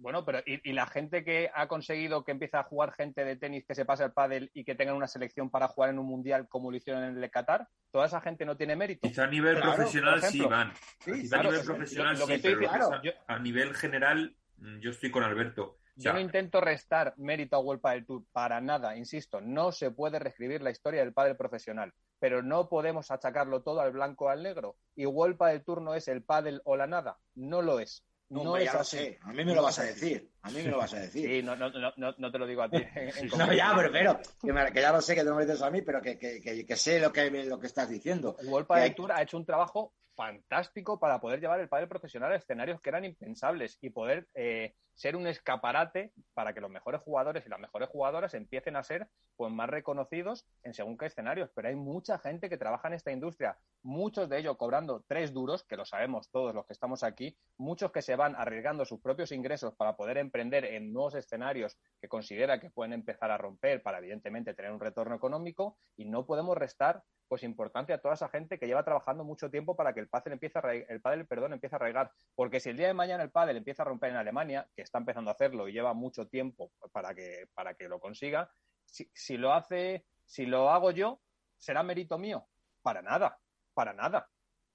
Bueno, pero ¿y, la gente que ha conseguido que empiece a jugar gente de tenis que se pase al pádel y que tengan una selección para jugar en un mundial como lo hicieron en el de Qatar? ¿Toda esa gente no tiene mérito? Quizá a nivel profesional sí van. a nivel profesional sí, a nivel general mm, yo estoy con Alberto yo no intento restar mérito a World del Tour para nada, insisto, no se puede reescribir la historia del pádel profesional, pero no podemos achacarlo todo al blanco o al negro. Y World del Tour no es el pádel o la nada, no lo es. No, es ya así. sé. A mí me lo vas a decir. A mí me lo vas a decir. Sí, no, no, no, no te lo digo a ti. no, ya, pero, pero que, ya lo sé que te lo dices a mí, pero que, que, que, sé lo que, lo que estás diciendo. World del Tour ha hecho un trabajo fantástico para poder llevar el pádel profesional a escenarios que eran impensables y poder eh, ser un escaparate para que los mejores jugadores y las mejores jugadoras empiecen a ser pues, más reconocidos en según qué escenarios. Pero hay mucha gente que trabaja en esta industria, muchos de ellos cobrando tres duros, que lo sabemos todos los que estamos aquí, muchos que se van arriesgando sus propios ingresos para poder emprender en nuevos escenarios que considera que pueden empezar a romper para evidentemente tener un retorno económico y no podemos restar pues importante a toda esa gente que lleva trabajando mucho tiempo para que el pádel empiece a el pádel, perdón, empiece a arraigar, porque si el día de mañana el pádel empieza a romper en Alemania, que está empezando a hacerlo y lleva mucho tiempo para que para que lo consiga, si, si lo hace, si lo hago yo, será mérito mío, para nada, para nada.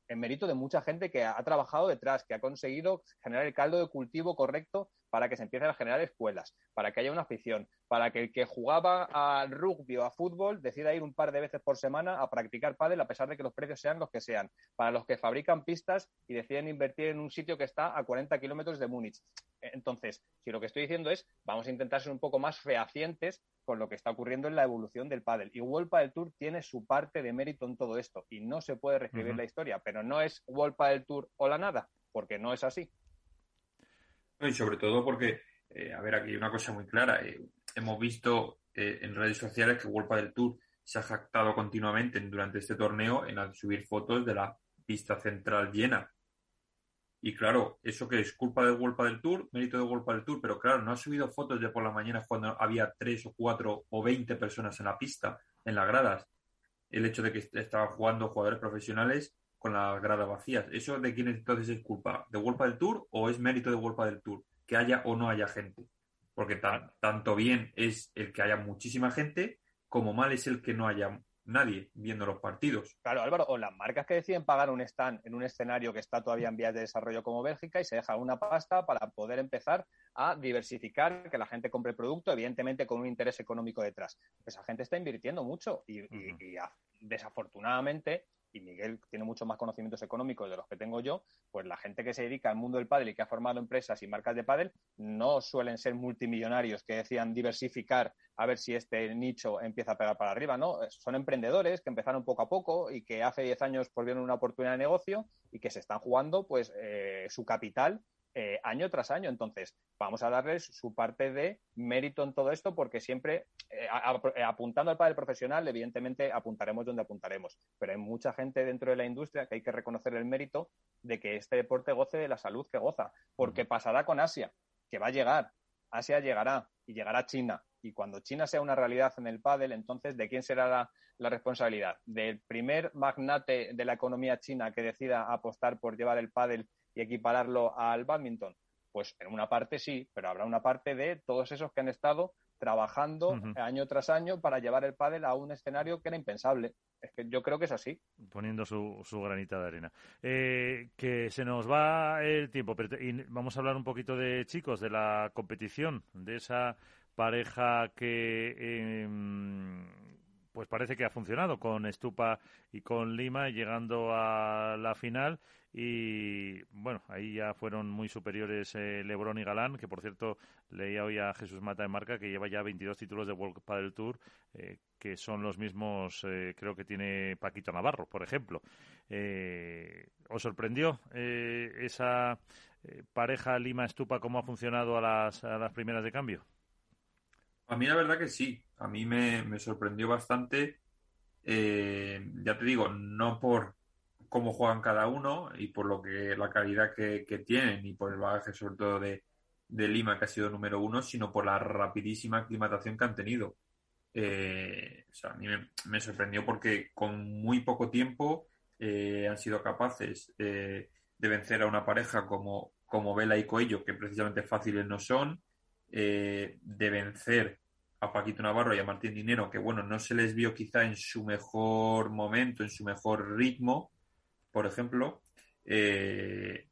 En mérito de mucha gente que ha trabajado detrás, que ha conseguido generar el caldo de cultivo correcto para que se empiecen a generar escuelas, para que haya una afición, para que el que jugaba al rugby o a fútbol decida ir un par de veces por semana a practicar pádel a pesar de que los precios sean los que sean, para los que fabrican pistas y deciden invertir en un sitio que está a 40 kilómetros de Múnich. Entonces, si lo que estoy diciendo es, vamos a intentar ser un poco más fehacientes con lo que está ocurriendo en la evolución del pádel. Y World Padel Tour tiene su parte de mérito en todo esto y no se puede reescribir la historia, pero no es World Padel Tour o la nada, porque no es así. Y sobre todo porque, eh, a ver, aquí hay una cosa muy clara. Eh, hemos visto eh, en redes sociales que World Padel Tour se ha jactado continuamente durante este torneo en subir fotos de la pista central llena y claro, eso que es culpa de World del Tour, mérito de World del Tour, pero claro, no ha subido fotos de por la mañana cuando había tres o cuatro o veinte personas en la pista, en las gradas. El hecho de que estaban jugando jugadores profesionales con las gradas vacías. ¿Eso de quién entonces es culpa? ¿De World del Tour o es mérito de World del Tour? Que haya o no haya gente. Porque tanto bien es el que haya muchísima gente como mal es el que no haya nadie viendo los partidos. Claro, Álvaro, o las marcas que deciden pagar un stand en un escenario que está todavía en vías de desarrollo como Bélgica y se deja una pasta para poder empezar a diversificar, que la gente compre el producto, evidentemente con un interés económico detrás. Esa gente está invirtiendo mucho y, desafortunadamente y Miguel tiene muchos más conocimientos económicos de los que tengo yo, pues la gente que se dedica al mundo del pádel y que ha formado empresas y marcas de pádel no suelen ser multimillonarios que decían diversificar a ver si este nicho empieza a pegar para arriba, ¿no? Son emprendedores que empezaron poco a poco y que hace 10 años pues vieron una oportunidad de negocio y que se están jugando pues eh, su capital eh, año tras año. Entonces, vamos a darles su parte de mérito en todo esto porque siempre, eh, eh, apuntando al padre profesional, evidentemente apuntaremos donde apuntaremos. Pero hay mucha gente dentro de la industria que hay que reconocer el mérito de que este deporte goce de la salud que goza. Porque pasará con Asia, que va a llegar. Asia llegará y llegará a China. Y cuando China sea una realidad en el pádel, entonces, ¿de quién será la, la responsabilidad? ¿Del primer magnate de la economía china que decida apostar por llevar el pádel y equipararlo al badminton? Pues en una parte sí, pero habrá una parte de todos esos que han estado trabajando año tras año para llevar el pádel a un escenario que era impensable. Es que yo creo que es así. Poniendo su, su granita de arena. Eh, que se nos va el tiempo, pero vamos a hablar un poquito de chicos, de la competición, de esa pareja que em, pues parece que ha funcionado con Estupa y con Lima llegando a la final y bueno, ahí ya fueron muy superiores eh, Lebrón y Galán, que por cierto leía hoy a Jesús Mata de Marca que lleva ya 22 títulos de World Padel Tour, eh, que son los mismos, eh, creo que tiene Paquito Navarro, por ejemplo. ¿Os sorprendió esa pareja Lima-Estupa cómo ha funcionado a las, a las primeras de cambio? A mí la verdad que sí, a mí me, me sorprendió bastante. ya te digo, no por cómo juegan cada uno y por lo que la calidad que, tienen y por el bagaje sobre todo de, Lima que ha sido número uno, sino por la rapidísima aclimatación que han tenido. Eh, o sea, a mí me, sorprendió porque con muy poco tiempo eh, han sido capaces eh, de vencer a una pareja como, como Vela y Coello, que precisamente fáciles no son, de vencer a Paquito Navarro y a Martín Dinero, que bueno, no se les vio quizá en su mejor momento, en su mejor ritmo, por ejemplo. Eh,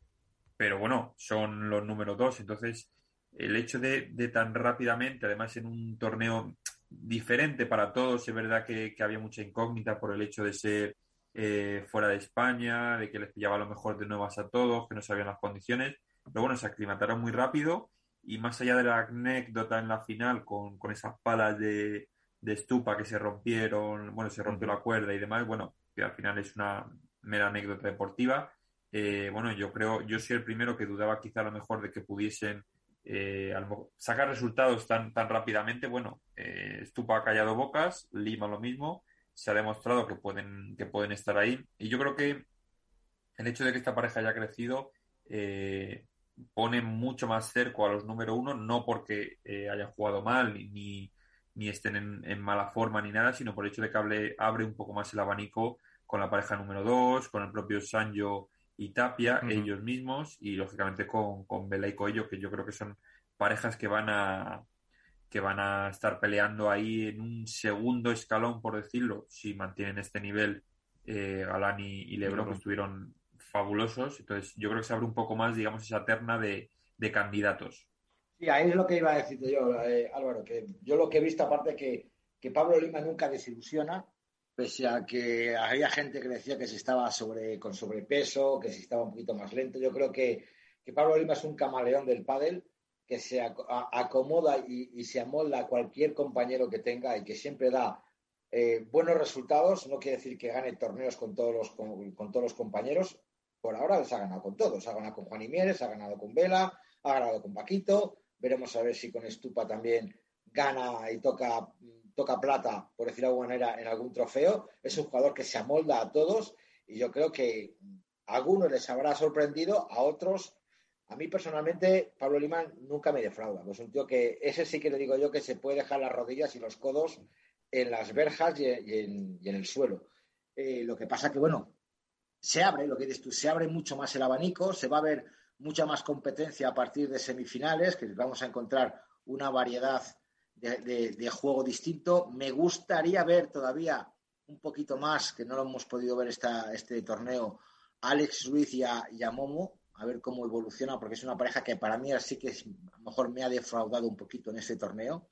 pero bueno, son los números dos. Entonces, el hecho de, tan rápidamente, además en un torneo diferente para todos, es verdad que, había mucha incógnita por el hecho de ser eh, fuera de España, de que les pillaba lo mejor de nuevas a todos, que no sabían las condiciones. Pero bueno, se aclimataron muy rápido y más allá de la anécdota en la final con, esas palas de, de, estupa que se rompieron, bueno, se rompió la cuerda y demás, bueno, que al final es una, mera anécdota deportiva. Eh, bueno, yo creo, yo soy el primero que dudaba quizá a lo mejor de que pudiesen eh, sacar resultados tan, tan rápidamente. Bueno, eh, Stupa ha callado bocas, Lima lo mismo, se ha demostrado que pueden, que pueden estar ahí. Y yo creo que el hecho de que esta pareja haya crecido pone mucho más cerco a los número uno, no porque hayan jugado mal ni, ni estén en, en, mala forma ni nada, sino por el hecho de que abre, abre un poco más el abanico con la pareja número 2, con el propio Sanjo y Tapia, ellos mismos, y lógicamente con, con Vela y Coello, que yo creo que son parejas que van a que van a estar peleando ahí en un segundo escalón, por decirlo, si mantienen este nivel eh, Galán y, Lebron, que estuvieron fabulosos. Entonces, yo creo que se abre un poco más, digamos, esa terna de, candidatos. Sí, ahí es lo que iba a decirte yo, eh, Álvaro, que yo lo que he visto, aparte que, que Pablo Lima nunca desilusiona, pese a que había gente que decía que se estaba sobre, con sobrepeso, que se estaba un poquito más lento. Yo creo que, Pablo Lima es un camaleón del pádel que se acomoda y, se amolda a cualquier compañero que tenga y que siempre da eh, buenos resultados. No quiere decir que gane torneos con todos, los, con, todos los compañeros. Por ahora se ha ganado con todos. Ha ganado con Juan Imieres, ha ganado con Vela, ha ganado con Paquito. Veremos a ver si con Estupa también gana y toca toca plata, por decirlo de alguna manera, en algún trofeo. Es un jugador que se amolda a todos y yo creo que a algunos les habrá sorprendido, a otros, a mí personalmente, Pablo Limán nunca me defrauda. Pues un tío que, ese sí que le digo yo que se puede dejar las rodillas y los codos en las verjas y, en, el suelo. Eh, lo que pasa que, bueno, se abre, lo que dices tú, se abre mucho más el abanico, se va a ver mucha más competencia a partir de semifinales, que vamos a encontrar una variedad de, juego distinto. Me gustaría ver todavía un poquito más, que no lo hemos podido ver esta, este torneo, Alex Ruiz y a, Momo, a ver cómo evoluciona, porque es una pareja que para mí sí que a lo mejor me ha defraudado un poquito en este torneo.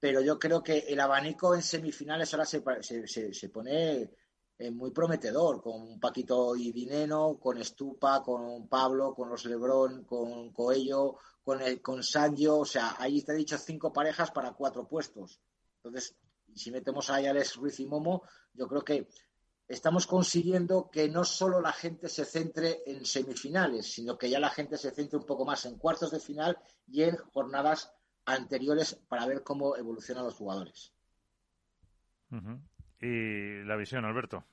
Pero yo creo que el abanico en semifinales ahora se, se, se, pone eh, muy prometedor, con Paquito y Dineno, con Estupa, con Pablo, con los Lebrón, con Coello, con, el, con Sancho, o sea, ahí te he dicho cinco parejas para cuatro puestos. Entonces, si metemos a Alex Ruiz y Momo, yo creo que estamos consiguiendo que no solo la gente se centre en semifinales, sino que ya la gente se centre un poco más en cuartos de final y en jornadas anteriores para ver cómo evolucionan los jugadores. Y la visión, Alberto.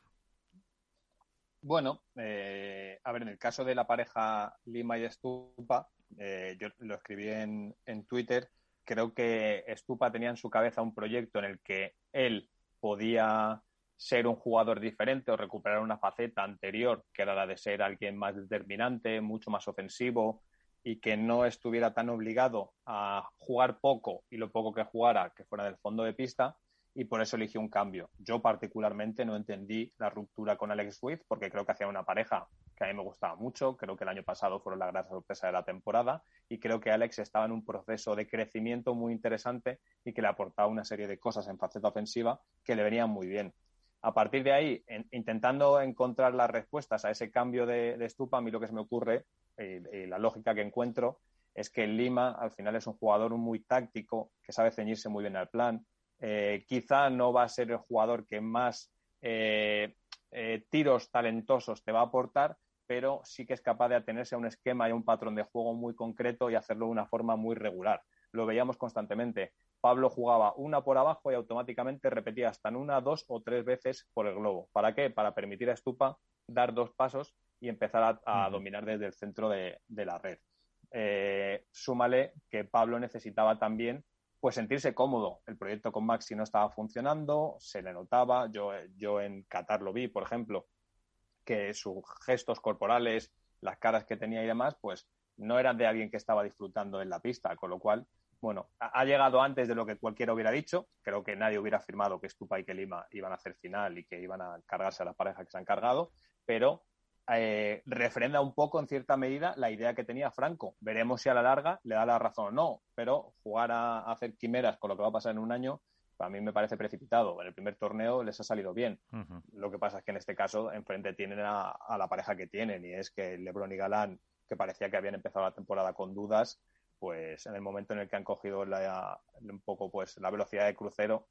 Bueno, eh, a ver, en el caso de la pareja Lima y Estupa, eh, yo lo escribí en, en Twitter, creo que Estupa tenía en su cabeza un proyecto en el que él podía ser un jugador diferente o recuperar una faceta anterior, que era la de ser alguien más determinante, mucho más ofensivo y que no estuviera tan obligado a jugar poco y lo poco que jugara que fuera del fondo de pista y por eso eligió un cambio. Yo particularmente no entendí la ruptura con Alex Swift porque creo que hacía una pareja que a mí me gustaba mucho, creo que el año pasado fueron la gran sorpresa de la temporada y creo que Alex estaba en un proceso de crecimiento muy interesante y que le aportaba una serie de cosas en faceta ofensiva que le venían muy bien. A partir de ahí, intentando encontrar las respuestas a ese cambio de, de estupa, a mí lo que se me ocurre la lógica que encuentro es que Lima al final es un jugador muy táctico, que sabe ceñirse muy bien al plan. Eh, quizá no va a ser el jugador que más eh, eh, tiros talentosos te va a aportar, pero sí que es capaz de atenerse a un esquema y a un patrón de juego muy concreto y hacerlo de una forma muy regular. Lo veíamos constantemente. Pablo jugaba una por abajo y automáticamente repetía hasta en una, dos o tres veces por el globo. ¿Para qué? Para permitir a Estupa dar dos pasos y empezar a, dominar desde el centro de, la red. Eh, súmale que Pablo necesitaba también pues sentirse cómodo. El proyecto con Maxi no estaba funcionando, se le notaba. Yo, yo en Qatar lo vi, por ejemplo, que sus gestos corporales, las caras que tenía y demás, pues no eran de alguien que estaba disfrutando en la pista, con lo cual bueno, ha llegado antes de lo que cualquiera hubiera dicho. Creo que nadie hubiera afirmado que Stupa y que Lima iban a hacer final y que iban a cargarse a la pareja que se han cargado, pero eh, refrenda un poco, en cierta medida, la idea que tenía Franco. Veremos si a la larga le da la razón o no, pero jugar a, hacer quimeras con lo que va a pasar en un año, a mí me parece precipitado. En el primer torneo les ha salido bien. Lo que pasa es que en este caso, enfrente tienen a, a la pareja que tienen, y es que LeBron y Galán, que parecía que habían empezado la temporada con dudas, pues en el momento en el que han cogido la, un poco pues la velocidad de crucero,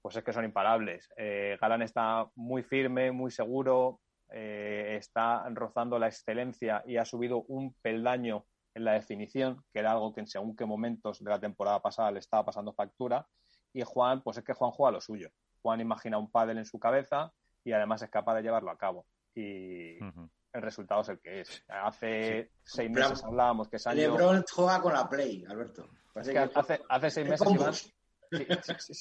pues es que son imparables. Eh, Galán está muy firme, muy seguro, eh, está rozando la excelencia y ha subido un peldaño en la definición, que era algo que en según qué momentos de la temporada pasada le estaba pasando factura. Y Juan, pues es que Juan juega lo suyo. Juan imagina un pádel en su cabeza y además es capaz de llevarlo a cabo. Y, el resultado es el que es. Hace seis meses hablábamos que Sancho... LeBron juega con la Play, Alberto. hace, seis meses,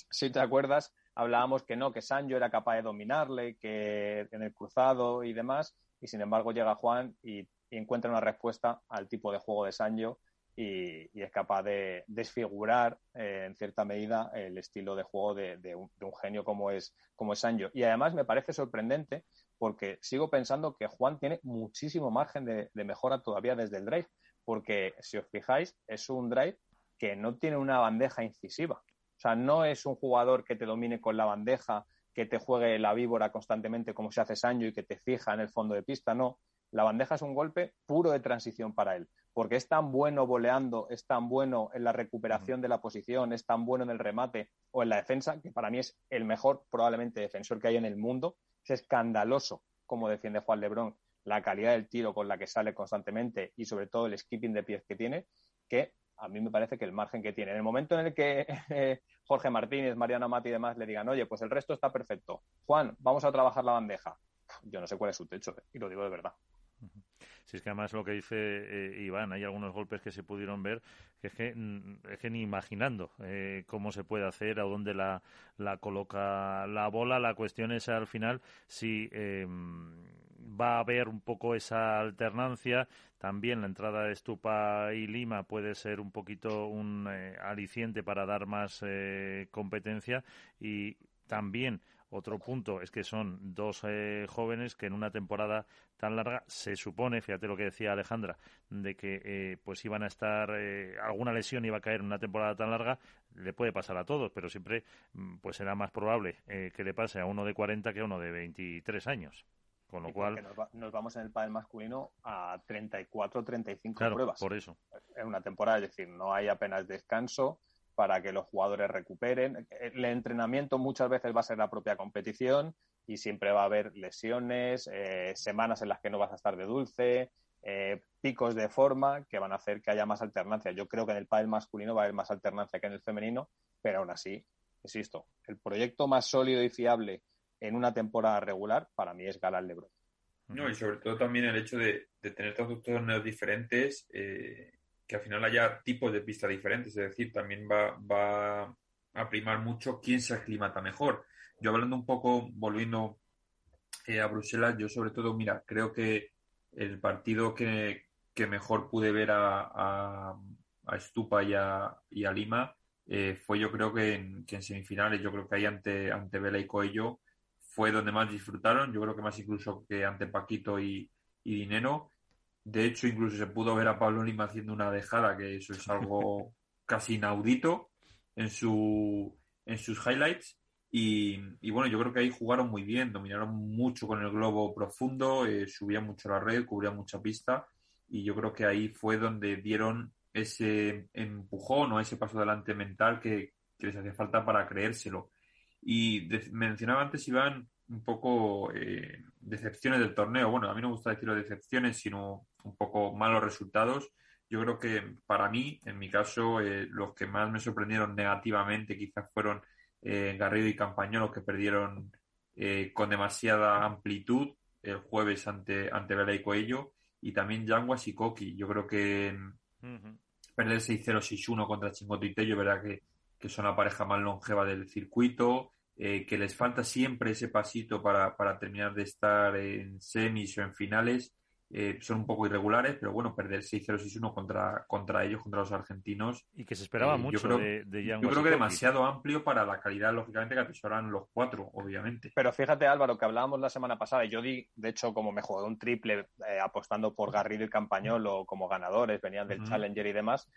si, te acuerdas, hablábamos que no, que Sancho era capaz de dominarle, que en el cruzado y demás, y sin embargo llega Juan y, encuentra una respuesta al tipo de juego de Sancho y, es capaz de desfigurar eh, en cierta medida el estilo de juego de, un, genio como es, como es Sancho. Y además me parece sorprendente porque sigo pensando que Juan tiene muchísimo margen de, mejora todavía desde el drive, porque si os fijáis, es un drive que no tiene una bandeja incisiva. O sea, no es un jugador que te domine con la bandeja, que te juegue la víbora constantemente como se hace Sancho y que te fija en el fondo de pista, no. La bandeja es un golpe puro de transición para él, porque es tan bueno voleando, es tan bueno en la recuperación de la posición, es tan bueno en el remate o en la defensa, que para mí es el mejor probablemente defensor que hay en el mundo, es escandaloso como defiende Juan Lebrón, la calidad del tiro con la que sale constantemente y sobre todo el skipping de pies que tiene, que a mí me parece que el margen que tiene. En el momento en el que eh, Jorge Martínez, Mariano Mati y demás le digan, oye, pues el resto está perfecto. Juan, vamos a trabajar la bandeja. Yo no sé cuál es su techo, eh, y lo digo de verdad. Si es que además lo que dice eh, Iván, hay algunos golpes que se pudieron ver que es que, mm, es que ni imaginando eh, cómo se puede hacer, a dónde la, la coloca la bola. La cuestión es al final si em, va a haber un poco esa alternancia. También la entrada de Estupa y Lima puede ser un poquito un eh, aliciente para dar más competencia y también Otro punto es que son dos eh, jóvenes que en una temporada tan larga se supone, fíjate lo que decía Alejandra, de que eh, pues iban a estar eh, alguna lesión iba a caer en una temporada tan larga, le puede pasar a todos, pero siempre mm, pues será más probable que le pase a uno de 40 que a uno de 23 años. Con lo cual. Nos, vamos en el pádel masculino a 34, 35 claro, pruebas. Por eso. En una temporada, es decir, no hay apenas descanso para que los jugadores recuperen. El entrenamiento muchas veces va a ser la propia competición y siempre va a haber lesiones, eh, semanas en las que no vas a estar de dulce, eh, picos de forma que van a hacer que haya más alternancia. Yo creo que en el pádel masculino va a haber más alternancia que en el femenino, pero aún así, insisto, el proyecto más sólido y fiable en una temporada regular para mí es Galán Lebron. No, y sobre todo también el hecho de, tener todos torneos diferentes eh, que al final haya tipos de pistas diferentes, es decir, también va, va a primar mucho quién se aclimata mejor. Yo hablando un poco, volviendo eh, a Bruselas, yo sobre todo, mira, creo que el partido que, mejor pude ver a, a, Estupa y a, y a Lima eh, fue yo creo que en, semifinales, yo creo que ahí ante, ante Vela y Coello fue donde más disfrutaron, yo creo que más incluso que ante Paquito y, y Dinero. De hecho, incluso se pudo ver a Pablo Lima haciendo una dejada, que eso es algo casi inaudito en, su, en sus highlights. Y, bueno, yo creo que ahí jugaron muy bien, dominaron mucho con el globo profundo, eh, subían mucho la red, cubrían mucha pista. Y yo creo que ahí fue donde dieron ese empujón o ese paso adelante mental que, les hacía falta para creérselo. Y mencionaba antes, Iván, un poco eh, decepciones del torneo. Bueno, a mí no me gusta decirlo decepciones, sino un poco malos resultados. Yo creo que para mí, en mi caso, eh, los que más me sorprendieron negativamente quizás fueron eh, Garrido y Campañolo, que perdieron eh, con demasiada amplitud el jueves ante, ante Vela y Coello, y también Yanguas y Koki. Yo creo que perder 6-0, 6-1 contra Chingoto y Tello, verdad que, que son la pareja más longeva del circuito. que les falta siempre ese pasito para, para terminar de estar en semis o en finales eh, son un poco irregulares, pero bueno, perder 6-0-6-1 contra, contra ellos, contra los argentinos. Y que se esperaba eh, mucho yo creo, de, Yo creo que demasiado amplio para la calidad, lógicamente, que atesoran los cuatro, obviamente. Pero fíjate, Álvaro, que hablábamos la semana pasada, y yo di, de hecho, como me jugué un triple eh, apostando por Garrido y Campañolo como ganadores, venían del Challenger y demás.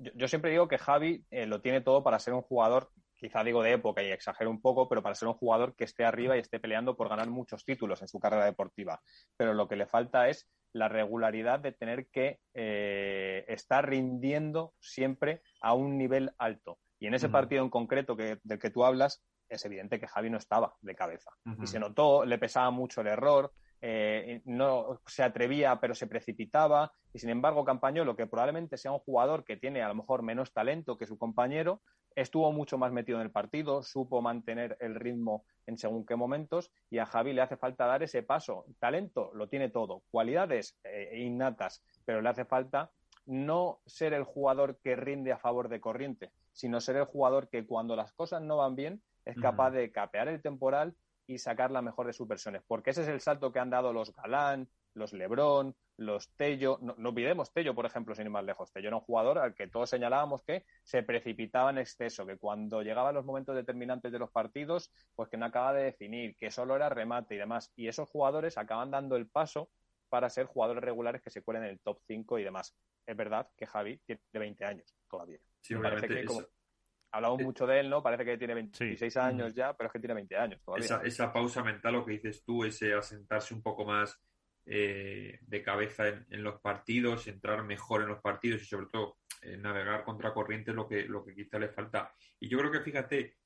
Yo, yo, siempre digo que Javi lo tiene todo para ser un jugador quizá digo de época y exagero un poco, pero para ser un jugador que esté arriba y esté peleando por ganar muchos títulos en su carrera deportiva. Pero lo que le falta es la regularidad de tener que eh, estar rindiendo siempre a un nivel alto. Y en ese partido en concreto que, del que tú hablas, es evidente que Javi no estaba de cabeza. Y se notó, le pesaba mucho el error, eh, no se atrevía pero se precipitaba y sin embargo Campañolo, que probablemente sea un jugador que tiene a lo mejor menos talento que su compañero, estuvo mucho más metido en el partido, supo mantener el ritmo en según qué momentos y a Javi le hace falta dar ese paso. Talento lo tiene todo, cualidades eh, innatas, pero le hace falta no ser el jugador que rinde a favor de corriente, sino ser el jugador que cuando las cosas no van bien es capaz de capear el temporal y sacar la mejor de sus versiones, porque ese es el salto que han dado los Galán, los Lebrón, los Tello, no, olvidemos Tello, por ejemplo, sin ir más lejos. Tello era un jugador al que todos señalábamos que se precipitaba en exceso, que cuando llegaban los momentos determinantes de los partidos, pues que no acaba de definir, que solo era remate y demás. Y esos jugadores acaban dando el paso para ser jugadores regulares que se cuelen en el top 5 y demás. Es verdad que Javi tiene 20 años todavía. Sí, parece que hablamos mucho de él, ¿no? Parece que tiene 26 años ya, pero es que tiene 20 años todavía. Esa, esa pausa mental, lo que dices tú, ese asentarse un poco más eh, de cabeza en, los partidos, entrar mejor en los partidos y sobre todo eh, navegar contra corriente es lo que, lo que quizá le falta. Y yo creo que fíjate,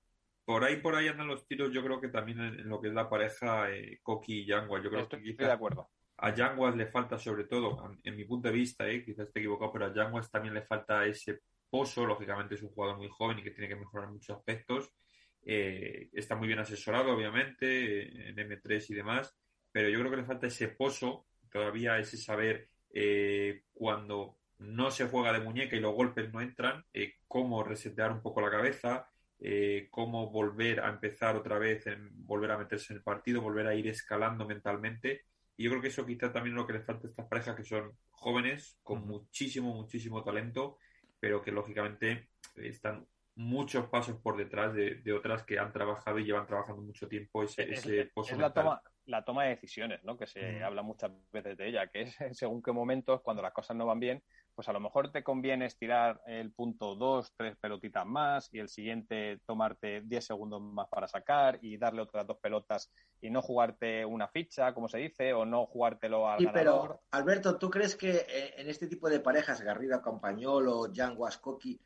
por ahí por ahí andan los tiros, yo creo que también en, lo que es la pareja eh, Coqui y Yanguas. Yo creo que quizá de acuerdo. A Yanguas le falta sobre todo, en, mi punto de vista, eh, quizás esté equivocado, pero a Yanguas también le falta ese pozo, lógicamente es un jugador muy joven y que tiene que mejorar muchos aspectos. está muy bien asesorado, obviamente, en M3 y demás, pero yo creo que le falta ese pozo, todavía ese saber eh, cuando no se juega de muñeca y los golpes no entran, eh, cómo resetear un poco la cabeza, eh, cómo volver a empezar otra vez, en, volver a meterse en el partido, volver a ir escalando mentalmente. Y yo creo que eso quizá también lo que le falta a estas parejas que son jóvenes, con muchísimo, muchísimo talento, pero que lógicamente están muchos pasos por detrás de, otras que han trabajado y llevan trabajando mucho tiempo ese, es, la toma, la toma de decisiones, ¿no? Que se habla muchas veces de ella, que es según qué momentos, cuando las cosas no van bien, pues a lo mejor te conviene estirar el punto dos, tres pelotitas más y el siguiente tomarte 10 segundos más para sacar y darle otras dos pelotas y no jugarte una ficha, como se dice, o no jugártelo al sí, Pero, Alberto, ¿tú crees que eh, en este tipo de parejas, Garrido Campañolo, Jan Wascoki,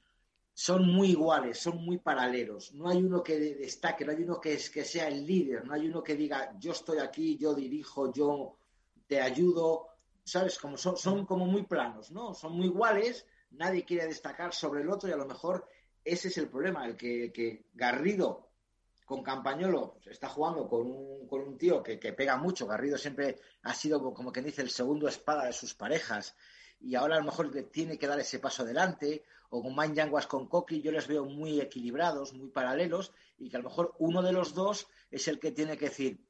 son muy iguales, son muy paralelos. No hay uno que destaque, no hay uno que, es, que sea el líder, no hay uno que diga yo estoy aquí, yo dirijo, yo te ayudo. ¿Sabes? Como son, son como muy planos, ¿no? Son muy iguales, nadie quiere destacar sobre el otro y a lo mejor ese es el problema, el que, Garrido con Campañolo está jugando con un, con un tío que, que, pega mucho. Garrido siempre ha sido, como quien dice, el segundo espada de sus parejas y ahora a lo mejor tiene que dar ese paso adelante o con Mind Yanguas con Coqui, yo les veo muy equilibrados, muy paralelos, y que a lo mejor uno de los dos es el que tiene que decir,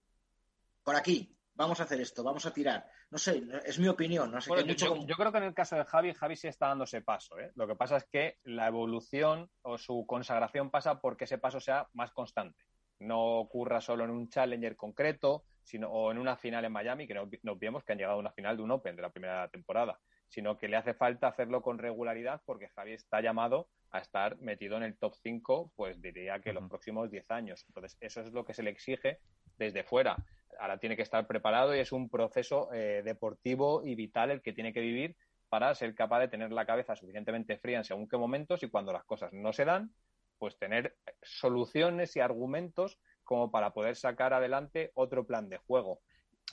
por aquí, vamos a hacer esto, vamos a tirar. No sé, es mi opinión. No sé yo, creo que en el caso de Javi, Javi sí está dando ese paso. ¿eh? Lo que pasa es que la evolución o su consagración pasa porque ese paso sea más constante. No ocurra solo en un challenger concreto, sino o en una final en Miami, que no, no olvidemos que han llegado a una final de un Open de la primera temporada sino que le hace falta hacerlo con regularidad porque Javi está llamado a estar metido en el top 5, pues diría que los próximos 10 años. Entonces, eso es lo que se le exige desde fuera. Ahora tiene que estar preparado y es un proceso eh, deportivo y vital el que tiene que vivir para ser capaz de tener la cabeza suficientemente fría en según qué momentos y cuando las cosas no se dan, pues tener soluciones y argumentos como para poder sacar adelante otro plan de juego.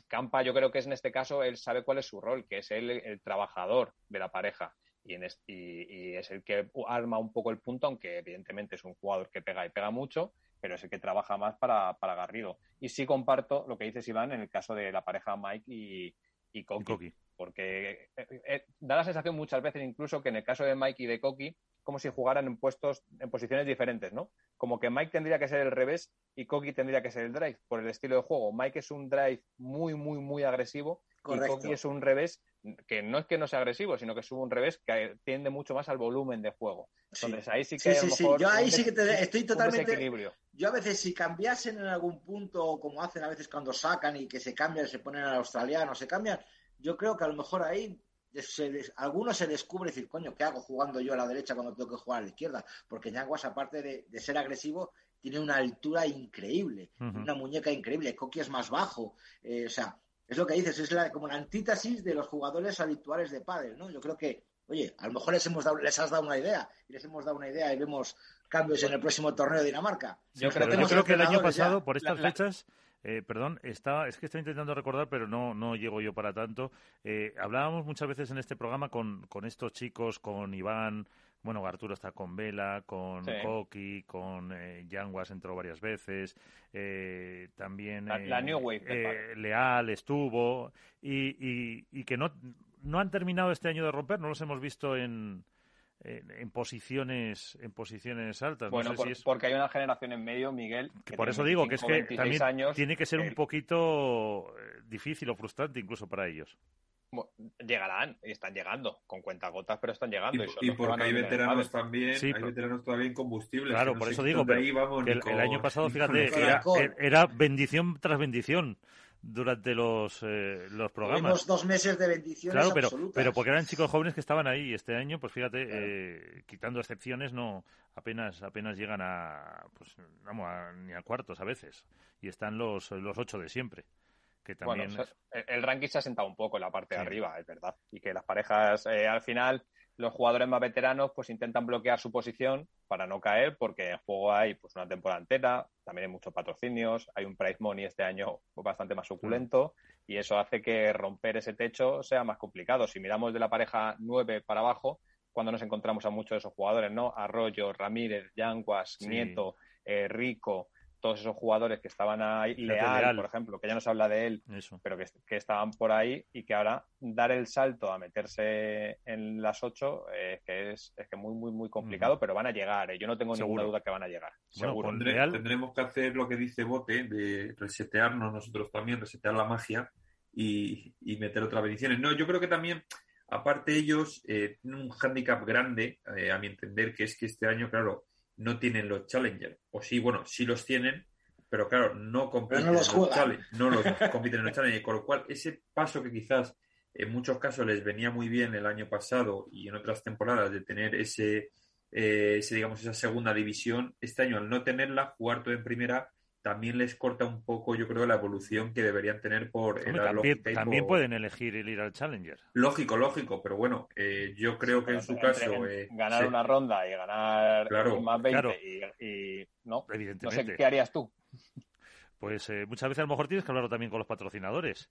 Campa yo creo que es en este caso, él sabe cuál es su rol, que es el, el trabajador de la pareja. Y, y, es el que arma un poco el punto, aunque evidentemente es un jugador que pega y pega mucho, pero es el que trabaja más para, para Garrido. Y sí comparto lo que dices, Iván, en el caso de la pareja Mike y, y Koki, porque eh, eh, da la sensación muchas veces incluso que en el caso de Mike y de Koki como si jugaran en puestos, en posiciones diferentes, ¿no? Como que Mike tendría que ser el revés y Koki tendría que ser el drive, por el estilo de juego. Mike es un drive muy, muy, muy agresivo y Koki es un revés que no es que no sea agresivo, sino que es un revés que tiende mucho más al volumen de juego. Entonces ahí sí que sí, sí, Yo ahí sí que estoy totalmente. Yo a veces si cambiasen en algún punto, como hacen a veces cuando sacan y que se cambian, se ponen al australiano, se cambian, yo creo que a lo mejor ahí se, alguno se descubre decir, coño, ¿qué hago jugando yo a la derecha cuando tengo que jugar a la izquierda? Porque Ñanguas, aparte de, ser agresivo, tiene una altura increíble, una muñeca increíble. Coqui es más bajo. Eh, o sea, es lo que dices, es la, como la antítesis de los jugadores habituales de pádel, ¿no? Yo creo que, oye, a lo mejor les, hemos dado, les has dado una idea y les hemos dado una idea y vemos cambios en el próximo torneo de Dinamarca. Yo creo, que, el año pasado, por estas fechas, eh, perdón, estaba, es que estoy intentando recordar, pero no, no llego yo para tanto. Eh, hablábamos muchas veces en este programa con, con estos chicos, con Iván, bueno, Arturo está con Vela, con Koki, con eh, Yanguas entró varias veces, eh, también la, New Wave, Leal estuvo y, y, y que no, no han terminado este año de romper, no los hemos visto en, en, posiciones en posiciones altas. Bueno, porque hay una generación en medio, Miguel. Que por eso digo que es que también tiene que ser un poquito eh, difícil o frustrante incluso para ellos. llegarán y están llegando con cuentagotas, pero están llegando. Y, porque hay veteranos también, hay veteranos todavía incombustibles. Claro, por eso digo, que el, año pasado, fíjate, era bendición tras bendición durante los, eh, los programas. dos meses de bendiciones claro, pero, pero porque eran chicos jóvenes que estaban ahí. Este año, pues fíjate, eh, quitando excepciones, no apenas apenas llegan a, pues vamos, ni a cuartos a veces. Y están los, los ocho de siempre. Que también... el ranking se ha sentado un poco en la parte de arriba, es verdad. Y que las parejas, eh, al final, los jugadores más veteranos pues intentan bloquear su posición para no caer porque en juego hay pues una temporada entera, también hay muchos patrocinios, hay un price money este año bastante más suculento y eso hace que romper ese techo sea más complicado. Si miramos de la pareja 9 para abajo, cuando nos encontramos a muchos de esos jugadores, ¿no? Arroyo, Ramírez, Yanguas, Nieto, eh, Rico, todos esos jugadores que estaban ahí, Leal, por ejemplo, que ya no se habla de él, pero que, estaban por ahí y que ahora dar el salto a meterse en las ocho eh, que es, es que muy, muy, muy complicado, pero van a llegar. ¿eh? Yo no tengo ninguna duda que van a llegar. seguro. tendremos que hacer lo que dice Bote, de resetearnos nosotros también, resetear la magia y, meter otras bendiciones. No, yo creo que también aparte ellos eh, tienen un hándicap grande, a mi entender, que es que este año, claro, no tienen los Challenger. O sí, bueno, sí los tienen, pero claro, no compiten no los en los Challenger. No los compiten en los Challenger. Con lo cual, ese paso que quizás en muchos casos les venía muy bien el año pasado y en otras temporadas de tener ese, eh, ese digamos, esa segunda división, este año al no tenerla, jugar todo en primera también les corta un poco, yo creo, la evolución que deberían tener por también, también pueden elegir el ir al Challenger. Lógico, lógico, pero bueno, eh, yo creo que en su caso... Eh, ganar una ronda y ganar más 20 y, no, Evidentemente. no sé, ¿qué harías tú? Pues eh, muchas veces a lo mejor tienes que hablarlo también con los patrocinadores.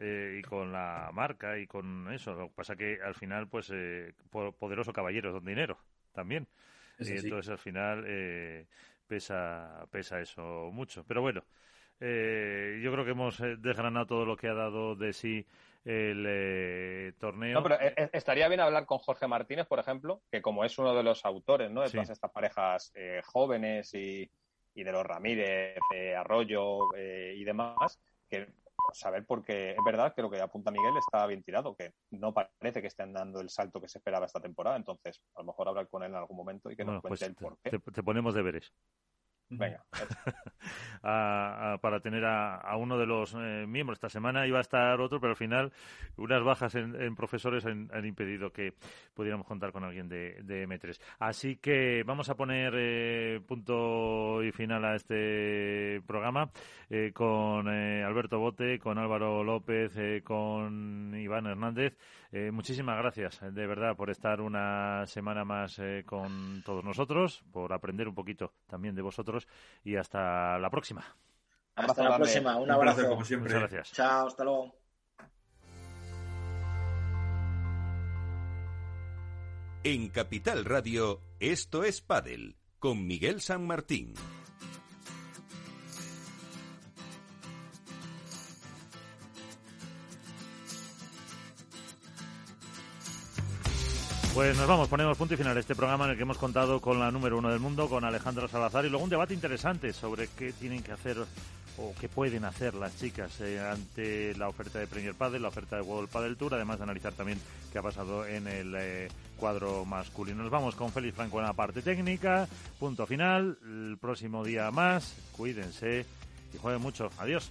y con la marca y con eso. Lo que pasa que al final, pues, poderoso caballero don dinero también. y entonces al final pesa, pesa eso mucho. Pero bueno, eh, yo creo que hemos eh, desgranado todo lo que ha dado de sí el eh, torneo. No, pero estaría bien hablar con Jorge Martínez, por ejemplo, que como es uno de los autores ¿no? de todas estas parejas jóvenes y, y, de los Ramírez, Arroyo y demás, que saber porque es verdad que lo que apunta Miguel está bien tirado, que no parece que estén dando el salto que se esperaba esta temporada. Entonces, a lo mejor hablar con él en algún momento y que nos cuente pues el por qué. Te, ponemos deberes. Venga. para tener a, uno de los eh, miembros. Esta semana iba a estar otro, pero al final unas bajas en, profesores han, impedido que pudiéramos contar con alguien de, M3. Así que vamos a poner eh, punto y final a este programa eh, con Alberto Bote, con Álvaro López, con Iván Hernández. Muchísimas gracias, de verdad, por estar una semana más con todos nosotros, por aprender un poquito también de vosotros y hasta la próxima. Hasta la próxima, un abrazo. como siempre. Muchas gracias. Chao, hasta luego. En Capital Radio, esto es Padel, con Miguel San Martín. Pues nos vamos, ponemos punto y final a este programa en el que hemos contado con la número uno del mundo, con Alejandra Salazar, y luego un debate interesante sobre qué tienen que hacer o qué pueden hacer las chicas eh, ante la oferta de Premier Padel, la oferta de World Padel Tour, además de analizar también qué ha pasado en el eh, cuadro masculino. Nos vamos con Félix Franco en la parte técnica, punto final, el próximo día más, cuídense y jueguen mucho. Adiós.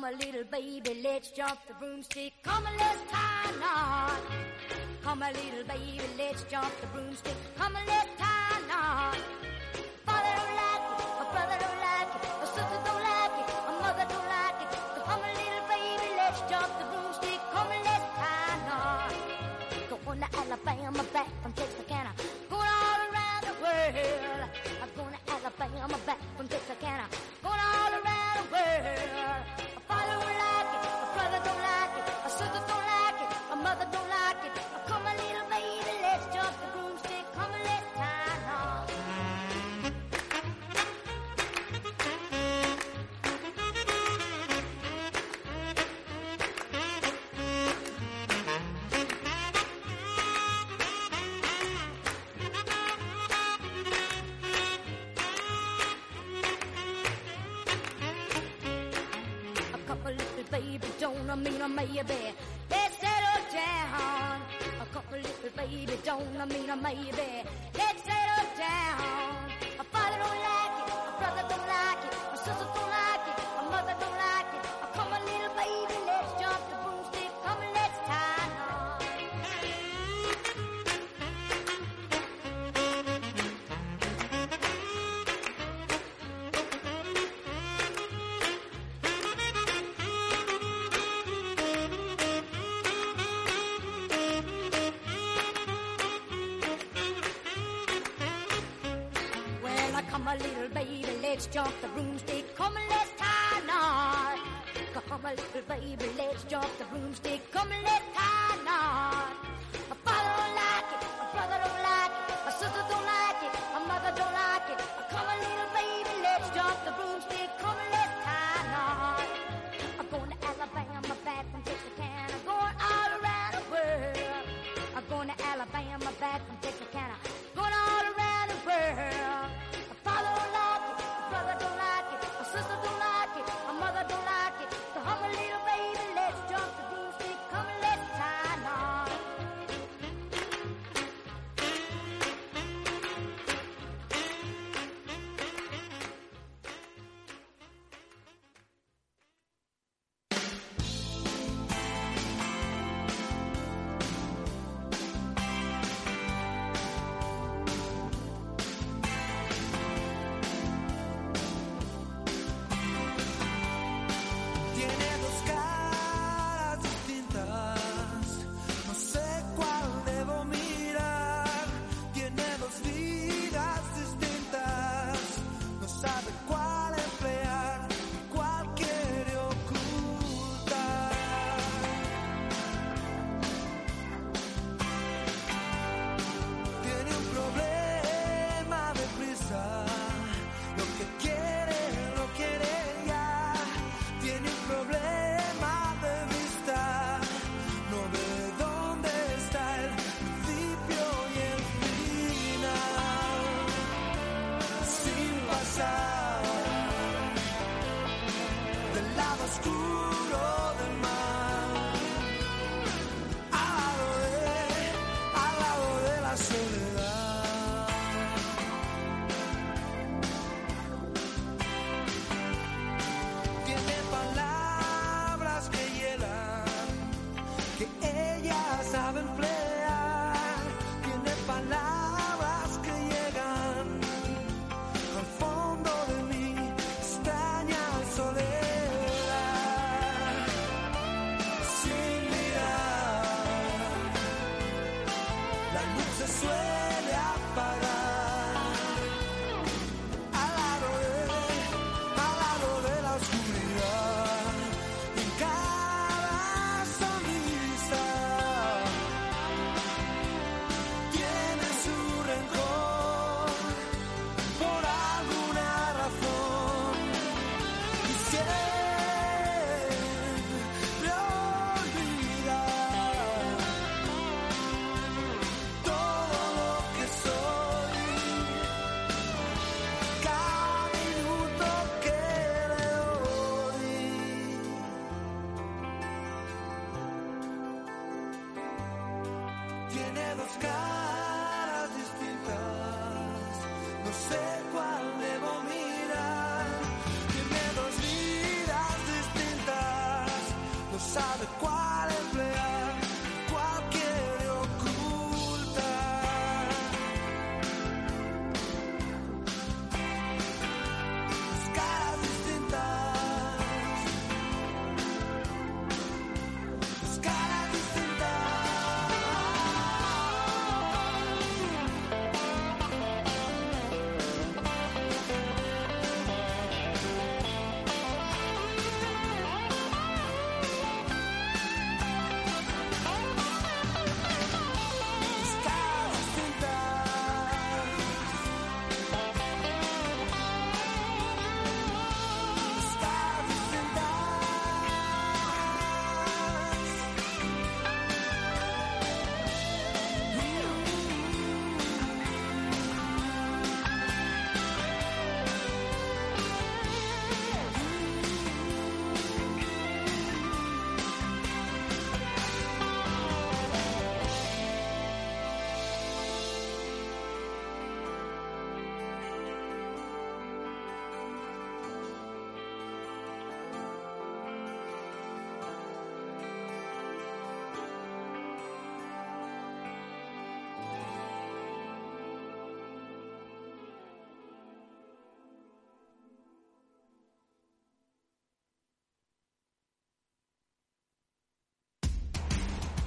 Come a little baby, let's jump the broomstick. Come a let's tie a knot. Come a little baby, let's jump the broomstick. Come a let's tie a knot. Father don't like it, a brother don't like it, a sister don't like it, a mother don't like it. So come a little baby, let's jump the broomstick. Come a let's tie a knot. Going to Alabama, back from Texarkana. Going all around the world. I'm going to Alabama, back from Texarkana. jump the broomstick. Come along.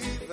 You.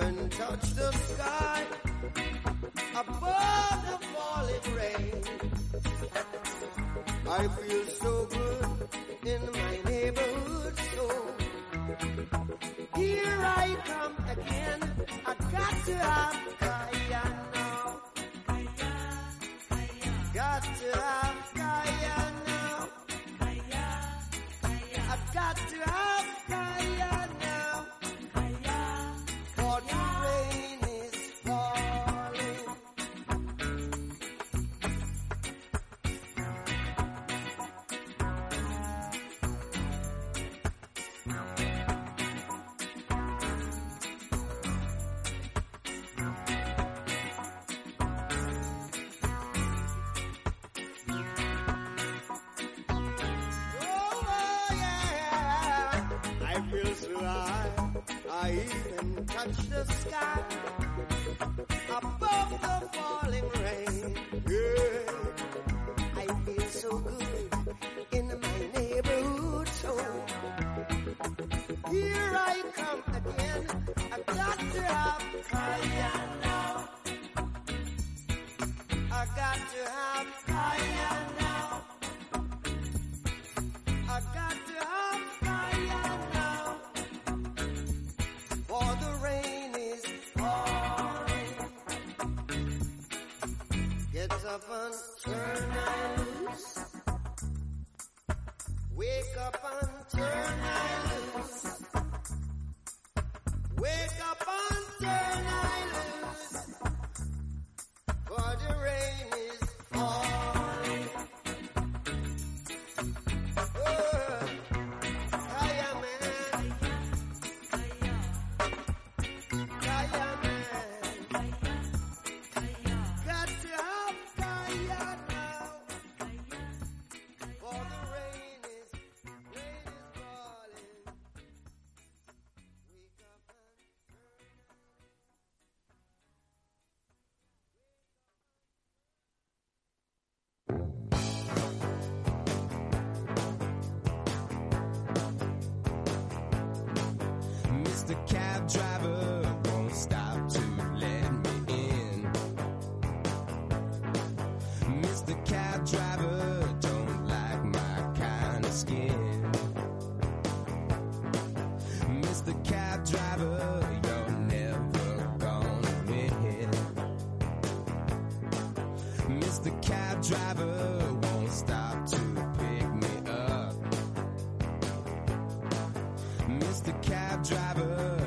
Just. Mr. Cab Driver won't stop to pick me up. Mr. Cab Driver.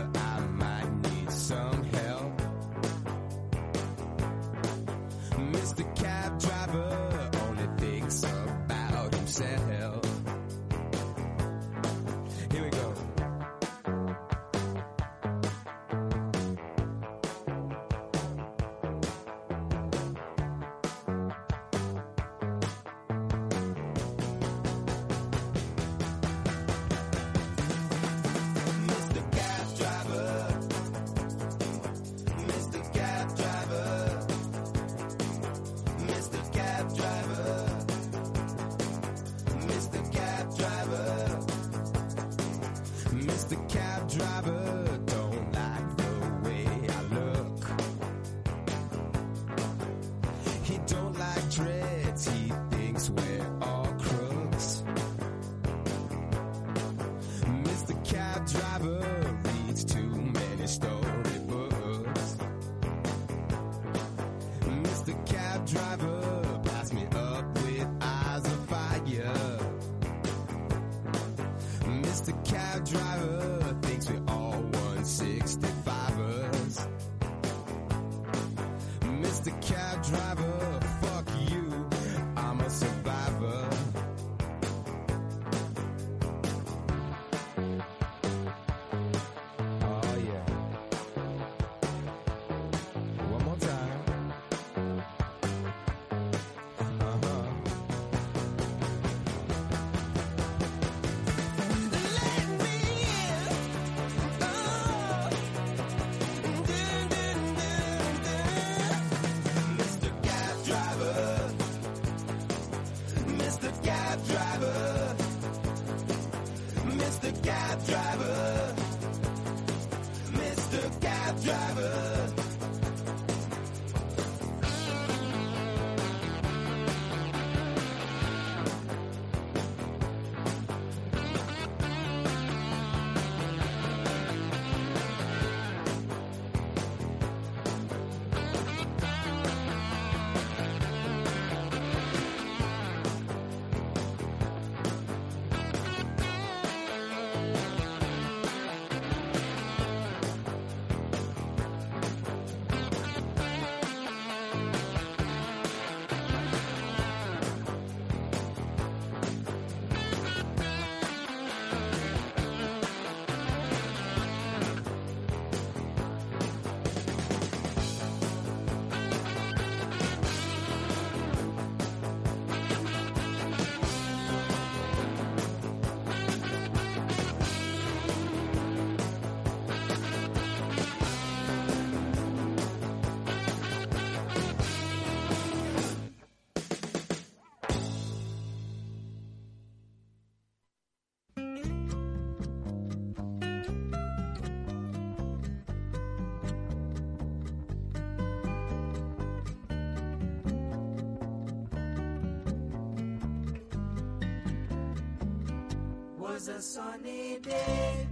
Was a sunny day.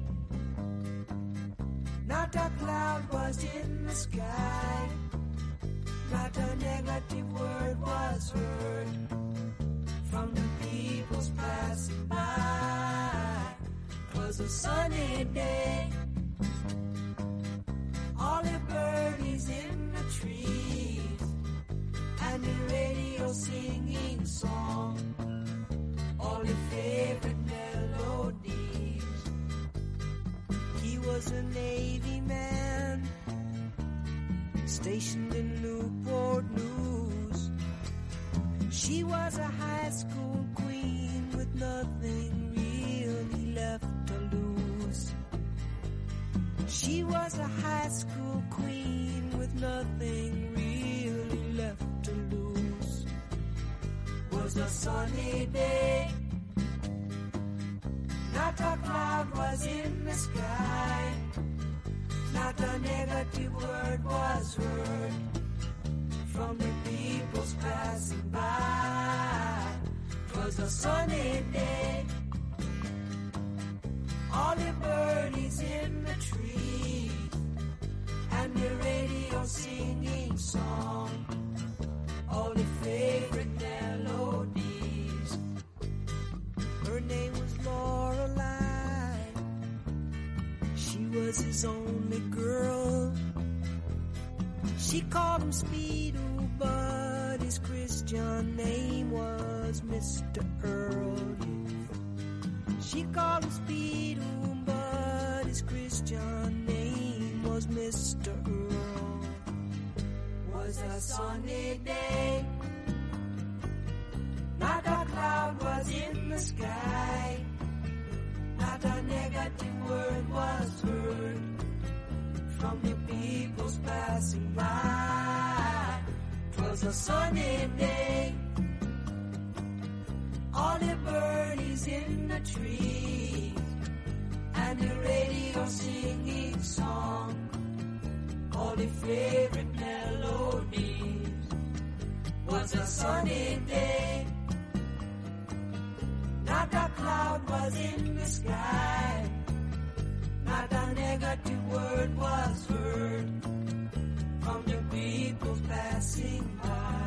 Not a cloud was in the sky. Not a negative word was heard from the peoples passing by. Was a sunny day. All the birdies in the trees and the radio singing song. All the favorite was a Navy man stationed in Newport News. She was a high school queen with nothing really left to lose. She was a high school queen with nothing really left to lose. Was a sunny day. Not a cloud was in the sky. Not a negative word was heard from the peoples passing by. Twas a sunny day. All the birdies in the trees and the radio singing song. All the favorite melodies. Her name She was his only girl. She called him Speedo, but his Christian name was Mr. Earl. She called him Speedo, but his Christian name was Mr. Earl. Was a sunny day. Not a cloud was in the sky. Not a negative word was heard from the peoples passing by. Twas a sunny day. All the birdies in the trees and the radio singing song. All the favorite melodies. Was a sunny day. Not a cloud was in the sky. Not a negative word was heard from the people passing by.